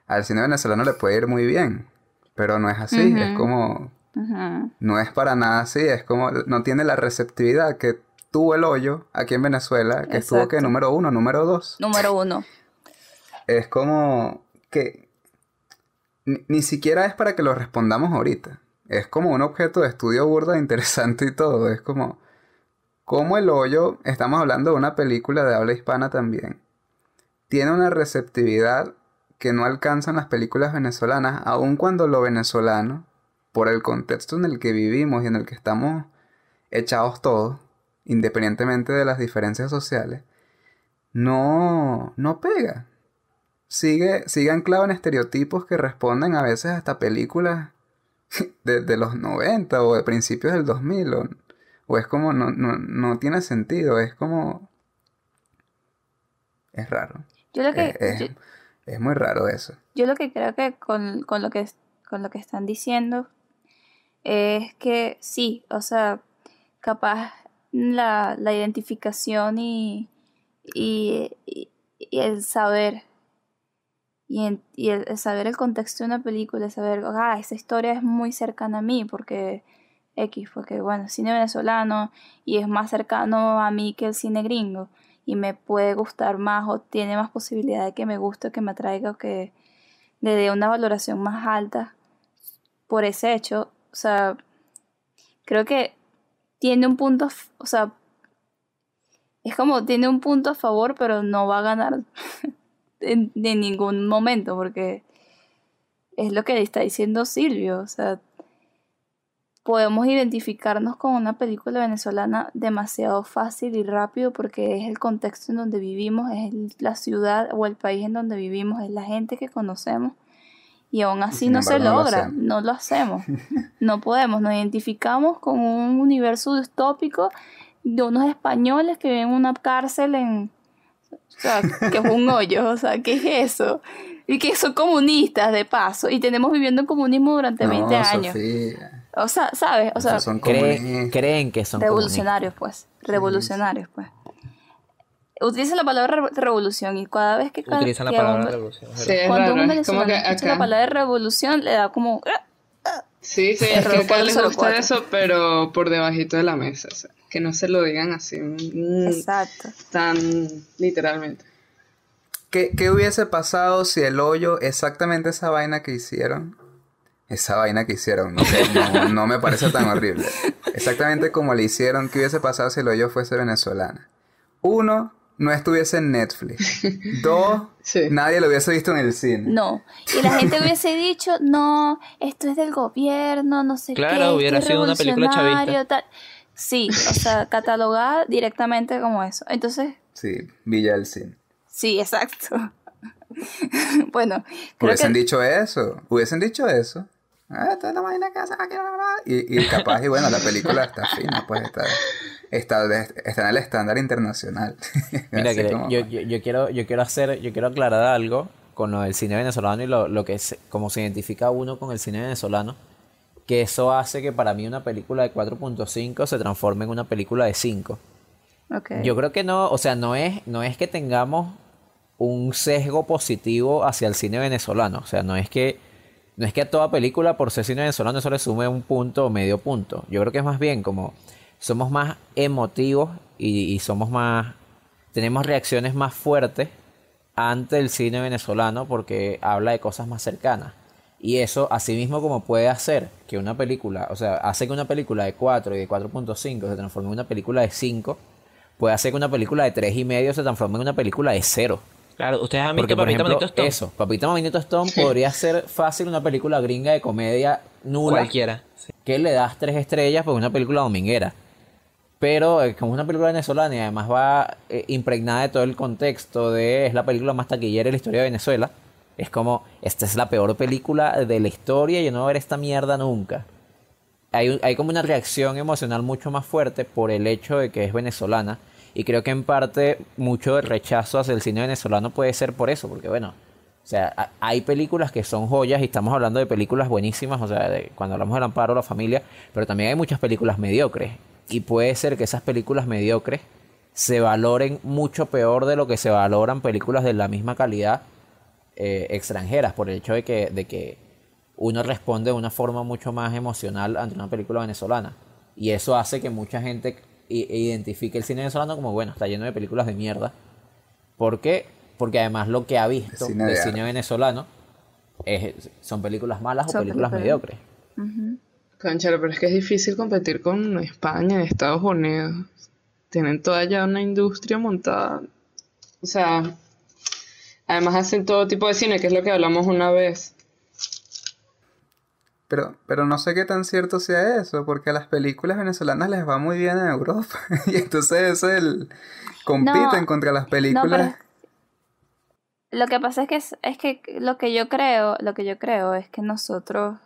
al cine venezolano le puede ir muy bien, pero no es así, es como, no es para nada así, es como, no tiene la receptividad que tuvo el hoyo aquí en Venezuela, que estuvo que número uno, número dos. Número uno. Es como que ni, ni siquiera es para que lo respondamos ahorita. Es como un objeto de estudio burda interesante y todo. Es como, como el hoyo, estamos hablando de una película de habla hispana también, tiene una receptividad que no alcanzan las películas venezolanas, aun cuando lo venezolano, por el contexto en el que vivimos y en el que estamos echados todos, independientemente de las diferencias sociales, no, no pega sigue, sigue anclado en estereotipos que responden a veces hasta películas de, de los 90 o de principios del 2000. O, o es como, no, no, no tiene sentido, es como... Es raro. Yo lo que, Es, es- yo, es muy raro eso. yo lo que creo que con, con lo que con lo que están diciendo es que sí, o sea, capaz la, la identificación y, y, y- y el saber y, el, saber el contexto de una película, el saber, ah, esa historia es muy cercana a mí porque X, porque bueno, cine venezolano y es más cercano a mí que el cine gringo y me puede gustar más o tiene más posibilidad de que me guste que me atraiga o que le dé una valoración más alta por ese hecho. O sea, creo que tiene un punto, o sea, es como tiene un punto a favor, pero no va a ganar en, en ningún momento, porque es lo que está diciendo Silvio. O sea, podemos identificarnos con una película venezolana demasiado fácil y rápido porque es el contexto en donde vivimos, es la ciudad o el país en donde vivimos, es la gente que conocemos. Y aún así no se embargo, no lo logra, no lo hacemos. No podemos, nos identificamos con un universo distópico de unos españoles que viven en una cárcel en... O sea, que es un hoyo, o sea, ¿qué es eso? Y que son comunistas de paso, y tenemos viviendo en comunismo durante 20 no, años. Sofía, O sea, ¿sabes? O sea, son Creen, que son revolucionarios, pues. Revolucionarios, pues. Utiliza la palabra re- revolución y cada vez que... Utilizan la palabra revolución. Sí, Cuando raro, un es como venezolano que escucha la palabra revolución, le da como... Sí, sí, es que acá les 404. gusta eso, pero por debajito de la mesa. O sea, que no se lo digan así mm, Exacto. tan literalmente. ¿Qué, qué hubiese pasado si el hoyo, exactamente esa vaina que hicieron? Esa vaina que hicieron, no, sé, no, no me parece tan horrible. Exactamente como le hicieron, ¿qué hubiese pasado si el hoyo fuese venezolana? Uno, no estuviese en Netflix. Dos, Sí. nadie lo hubiese visto en el cine. No. Y la gente hubiese dicho, no, esto es del gobierno, no sé Claro, qué. esto hubiera sido una película chavista. tal. Sí, o sea, catalogada directamente como eso. Entonces, Sí, Villa del Cine. sí, exacto. bueno, creo Hubiesen que dicho eso, hubiesen dicho eso. Ah, es la vaina que aquí. Y, y capaz, y bueno, la película está fina, pues está, está, está en el estándar internacional. Mira, Así que como- yo, yo, yo quiero, yo quiero hacer, yo quiero aclarar algo con lo del cine venezolano y lo, lo que es, como se identifica uno con el cine venezolano, que eso hace que para mí una película de 4.5 se transforme en una película de 5. ok. Yo creo que no, o sea, no es, no es que tengamos un sesgo positivo hacia el cine venezolano. O sea, no es que, no es que a toda película por ser cine venezolano eso le sume un punto o medio punto. Yo creo que es más bien como somos más emotivos y, somos más, tenemos reacciones más fuertes ante el cine venezolano porque habla de cosas más cercanas. Y eso, asimismo, como puede hacer que una película, o sea, hace que una película de 4 y de 4.5 se transforme en una película de 5, puede hacer que una película de 3 y medio se transforme en una película de 0. Claro, ustedes han Porque, visto por Papita ejemplo, Manito Stone. eso, Papita Manito Stone podría ser fácil una película gringa de comedia nula Cualquiera. sí. que le das tres estrellas porque es una película dominguera. Pero eh, como es una película venezolana y además va eh, impregnada de todo el contexto de es la película más taquillera de la historia de Venezuela, es como, esta es la peor película de la historia y yo no voy a ver esta mierda nunca. Hay, hay como una reacción emocional mucho más fuerte por el hecho de que es venezolana y creo que en parte mucho del rechazo hacia el cine venezolano puede ser por eso, porque bueno, o sea, ha- hay películas que son joyas y estamos hablando de películas buenísimas, o sea, de- cuando hablamos del amparo la familia, pero también hay muchas películas mediocres. Y puede ser que esas películas mediocres se valoren mucho peor de lo que se valoran películas de la misma calidad eh, extranjeras, por el hecho de que, de que uno responde de una forma mucho más emocional ante una película venezolana. Y eso hace que mucha gente i- identifique el cine venezolano como, bueno, está lleno de películas de mierda. ¿Por qué? Porque además lo que ha visto Cine de cine venezolano es- son películas malas o películas películas- mediocres. Conchale, pero es que es difícil competir con España y Estados Unidos. Tienen toda ya una industria montada. O sea, además hacen todo tipo de cine, que es lo que hablamos una vez. Pero, pero no sé qué tan cierto sea eso, porque a las películas venezolanas les va muy bien en Europa. y entonces es el... compiten No, contra las No, películas. pero lo que pasa es que es, es que lo que yo creo, lo que yo creo es que nosotros,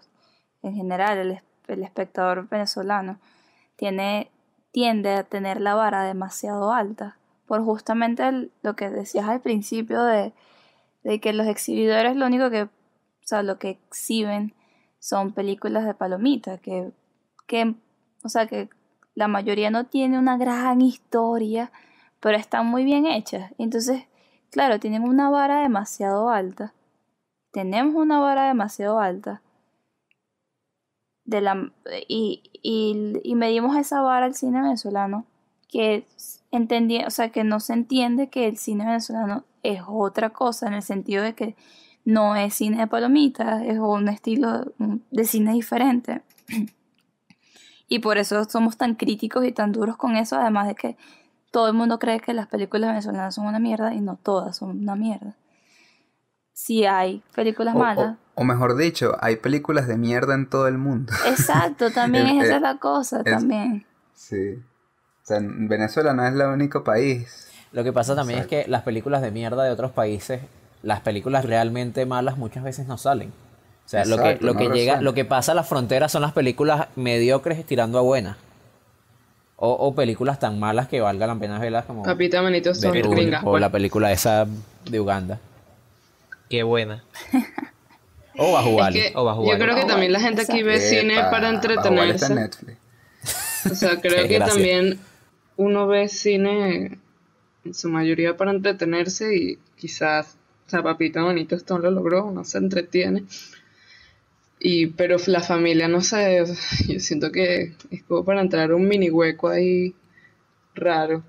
en general, el, el espectador venezolano, tiene, tiende a tener la vara demasiado alta. Por justamente el- lo que decías al principio de, de que los exhibidores lo único que, o sea, lo que exhiben son películas de palomita, que, que, o sea, que la mayoría no tiene una gran historia, pero están muy bien hechas. Entonces, claro, tienen una vara demasiado alta. Tenemos una vara demasiado alta. De la, y, y, y medimos esa vara al cine venezolano, que entendí, o sea, que no se entiende que el cine venezolano es otra cosa, en el sentido de que no es cine de palomitas, es un estilo de cine diferente. Y por eso somos tan críticos y tan duros con eso, además de que todo el mundo cree que las películas venezolanas son una mierda y no todas son una mierda. Si hay películas O- malas. O, o mejor dicho, hay películas de mierda en todo el mundo. Exacto, también El- es esa eh, es la cosa, es- también. Sí. O sea, en Venezuela no es el único país. Lo que pasa también es que las películas de mierda de otros países, las películas realmente malas muchas veces no salen. O sea, lo que, lo no que llega, lo que pasa a la frontera son las películas mediocres tirando a buenas. O, o películas tan malas que valga la pena verlas como Papita Manito Stone Ben Hur, gringas, o pues. la película esa de Uganda. Qué buena. O Es Wally. que O Bajo yo Wally. creo que también la gente aquí ve cine para está entretenerse. Netflix. O sea, creo que también uno ve cine en su mayoría para entretenerse y quizás, o sea, Papita Manito Stone lo logró, uno se entretiene. Y, pero la familia, no sé, yo siento que es como para entrar un mini hueco ahí raro.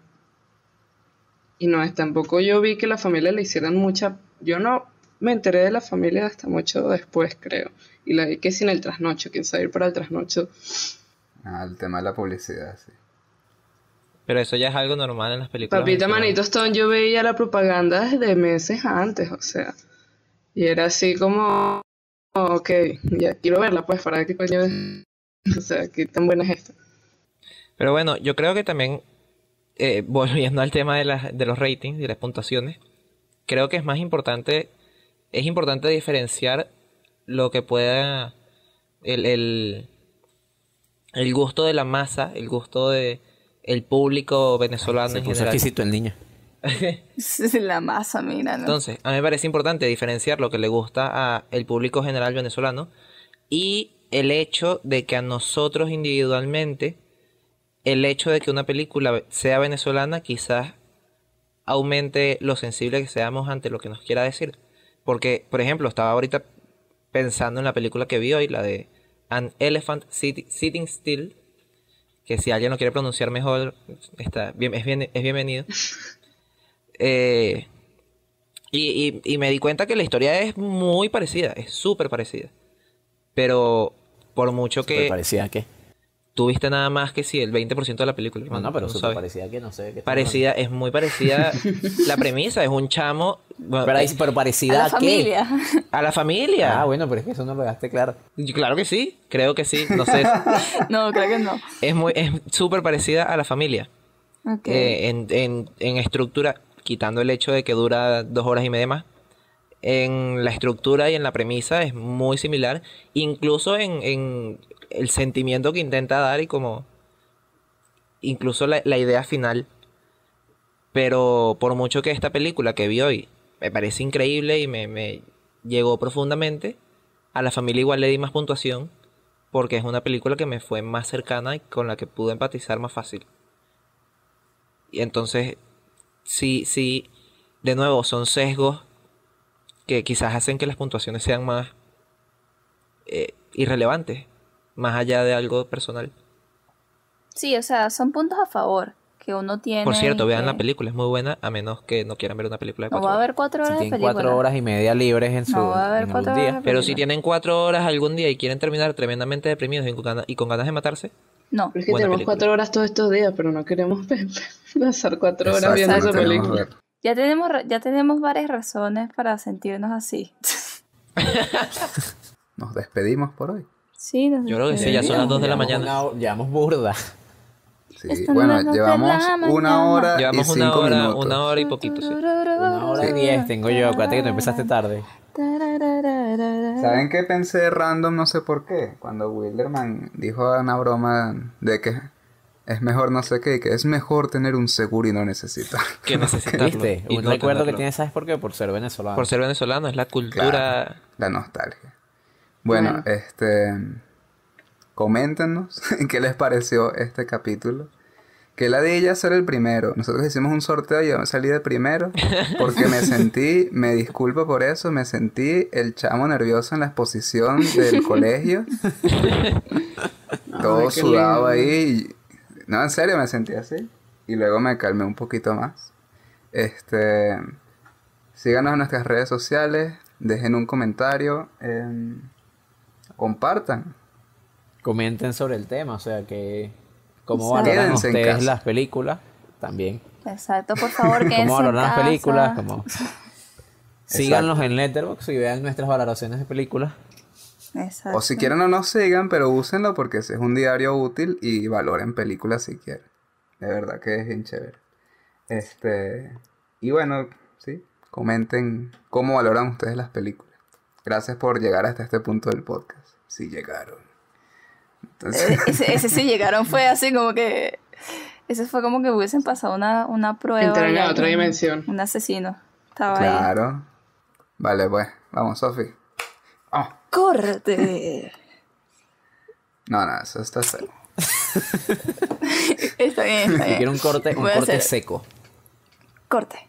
Y no es tampoco yo vi que la familia le hicieran mucha, yo no me enteré de la familia hasta mucho después, creo. Y la vi que sin el trasnocho, quién sabe ir para el trasnocho. Ah, el tema de la publicidad, sí. Pero eso ya es algo normal en las películas. Papita. Manito Stone, yo veía la propaganda desde meses antes, o sea. Y era así como, ok, ya quiero verla, pues, para ver qué coño. O sea, qué tan buena es esta. Pero bueno, yo creo que también, eh, volviendo al tema de, las de los ratings y las puntuaciones, creo que es más importante es importante diferenciar lo que pueda el, el, el gusto de la masa, el gusto de el público venezolano Se en puso general. exquisito el niño. La masa, mira, ¿no? Entonces, a mí me parece importante diferenciar lo que le gusta a el público general venezolano y el hecho de que a nosotros individualmente, el hecho de que una película sea venezolana quizás aumente lo sensible que seamos ante lo que nos quiera decir. Porque, por ejemplo, estaba ahorita pensando en la película que vi hoy, la de An Elephant Sit- Sitting Still, que si alguien lo quiere pronunciar mejor, está bien, es, bien, es bienvenido. Eh, y, y- y me di cuenta que la historia es muy parecida, es súper parecida. Pero por mucho que parecida a qué. Tuviste nada más que si el 20% de la película. No, hermano, no, pero tú súper sabes. parecida a qué, no sé. qué estás Parecida, es muy parecida. la premisa es un chamo. bueno, Pero, pero A parecida la a, qué. familia. a la familia. Ah, bueno, pero es que eso no lo dejaste claro. Claro que sí, creo que sí. No sé. no, creo que no. es muy, es súper parecida a la familia. Ok. Eh, en, en, en estructura, quitando el hecho de que dura dos horas y media más, en la estructura y en la premisa es muy similar, incluso en, en el sentimiento que intenta dar y como incluso la, la idea final. Pero por mucho que esta película que vi hoy me parece increíble y me, me llegó profundamente, a la familia igual le di más puntuación porque es una película que me fue más cercana y con la que pude empatizar más fácil. Y entonces, sí, sí, de nuevo, son sesgos que quizás hacen que las puntuaciones sean más eh, irrelevantes, más allá de algo personal. Sí, o sea, son puntos a favor que uno tiene. Por cierto, vean que- la película, es muy buena, a menos que no quieran ver una película de No cuatro va a horas. haber cuatro Si horas de tienen película. cuatro horas y media libres en su No va a haber en cuatro algún día. horas de Pero si tienen cuatro horas algún día y quieren terminar tremendamente deprimidos y con, ganas, y con ganas de matarse, No. Pero es que tenemos película. cuatro horas todos estos días, pero no queremos pasar cuatro horas viendo no esa película. Ya tenemos, ya tenemos varias razones para sentirnos así. Nos despedimos por hoy. Sí, nos Yo creo que sí, ya son las dos de la mañana. una llevamos burda. Sí, Están bueno, las dos de llevamos la una mañana. hora llevamos y una cinco hora, minutos. una hora y poquito, sí. Una hora y diez tengo yo. Acuérdate que tú empezaste tarde. ¿Saben qué pensé random? No sé por qué. Cuando Wilderman dijo una broma de que es mejor no sé qué, y que es mejor tener un seguro y no necesitar. Que necesitarlo. ¿Viste? y Un no recuerdo que tienes, ¿sabes por qué? Por ser venezolano. Por ser venezolano, es la cultura. Claro, la nostalgia. Bueno, Bueno. este. Coméntenos qué les pareció este capítulo. Que la de ella ser el primero. Nosotros hicimos un sorteo y yo me salí de primero. Porque me sentí, me disculpo por eso, me sentí el chamo nervioso en la exposición del colegio. Todo Ay, sudado ahí. No, en serio, me sentí así. Y luego me calmé un poquito más. Este. Síganos en nuestras redes sociales. Dejen un comentario. em, compartan. Comenten sobre el tema, o sea que... ¿Cómo Exacto. valoran ustedes las películas? También. Exacto, por favor, quédense ¿Cómo en valoran las películas? ¿Cómo... Síganos en Letterboxd y vean nuestras valoraciones de películas. Exacto. O si quieren no nos sigan, pero úsenlo porque ese es un diario útil y valoren películas si quieren. De verdad que es bien chévere. Este. Y bueno, sí. Comenten cómo valoran ustedes las películas. Gracias por llegar hasta este punto del podcast. Si llegaron. Entonces, Eh, ese, ese sí llegaron, fue así como que. Ese fue como que hubiesen pasado una, una prueba. Entraron y a otra dimensión. Un asesino. Estaba ahí. claro. Vale, pues. Vamos, Sofi. Vamos. ¡Córrete! No, no, eso está feo. está bien, está bien. quiero un corte, un corte hacer- seco. Corte.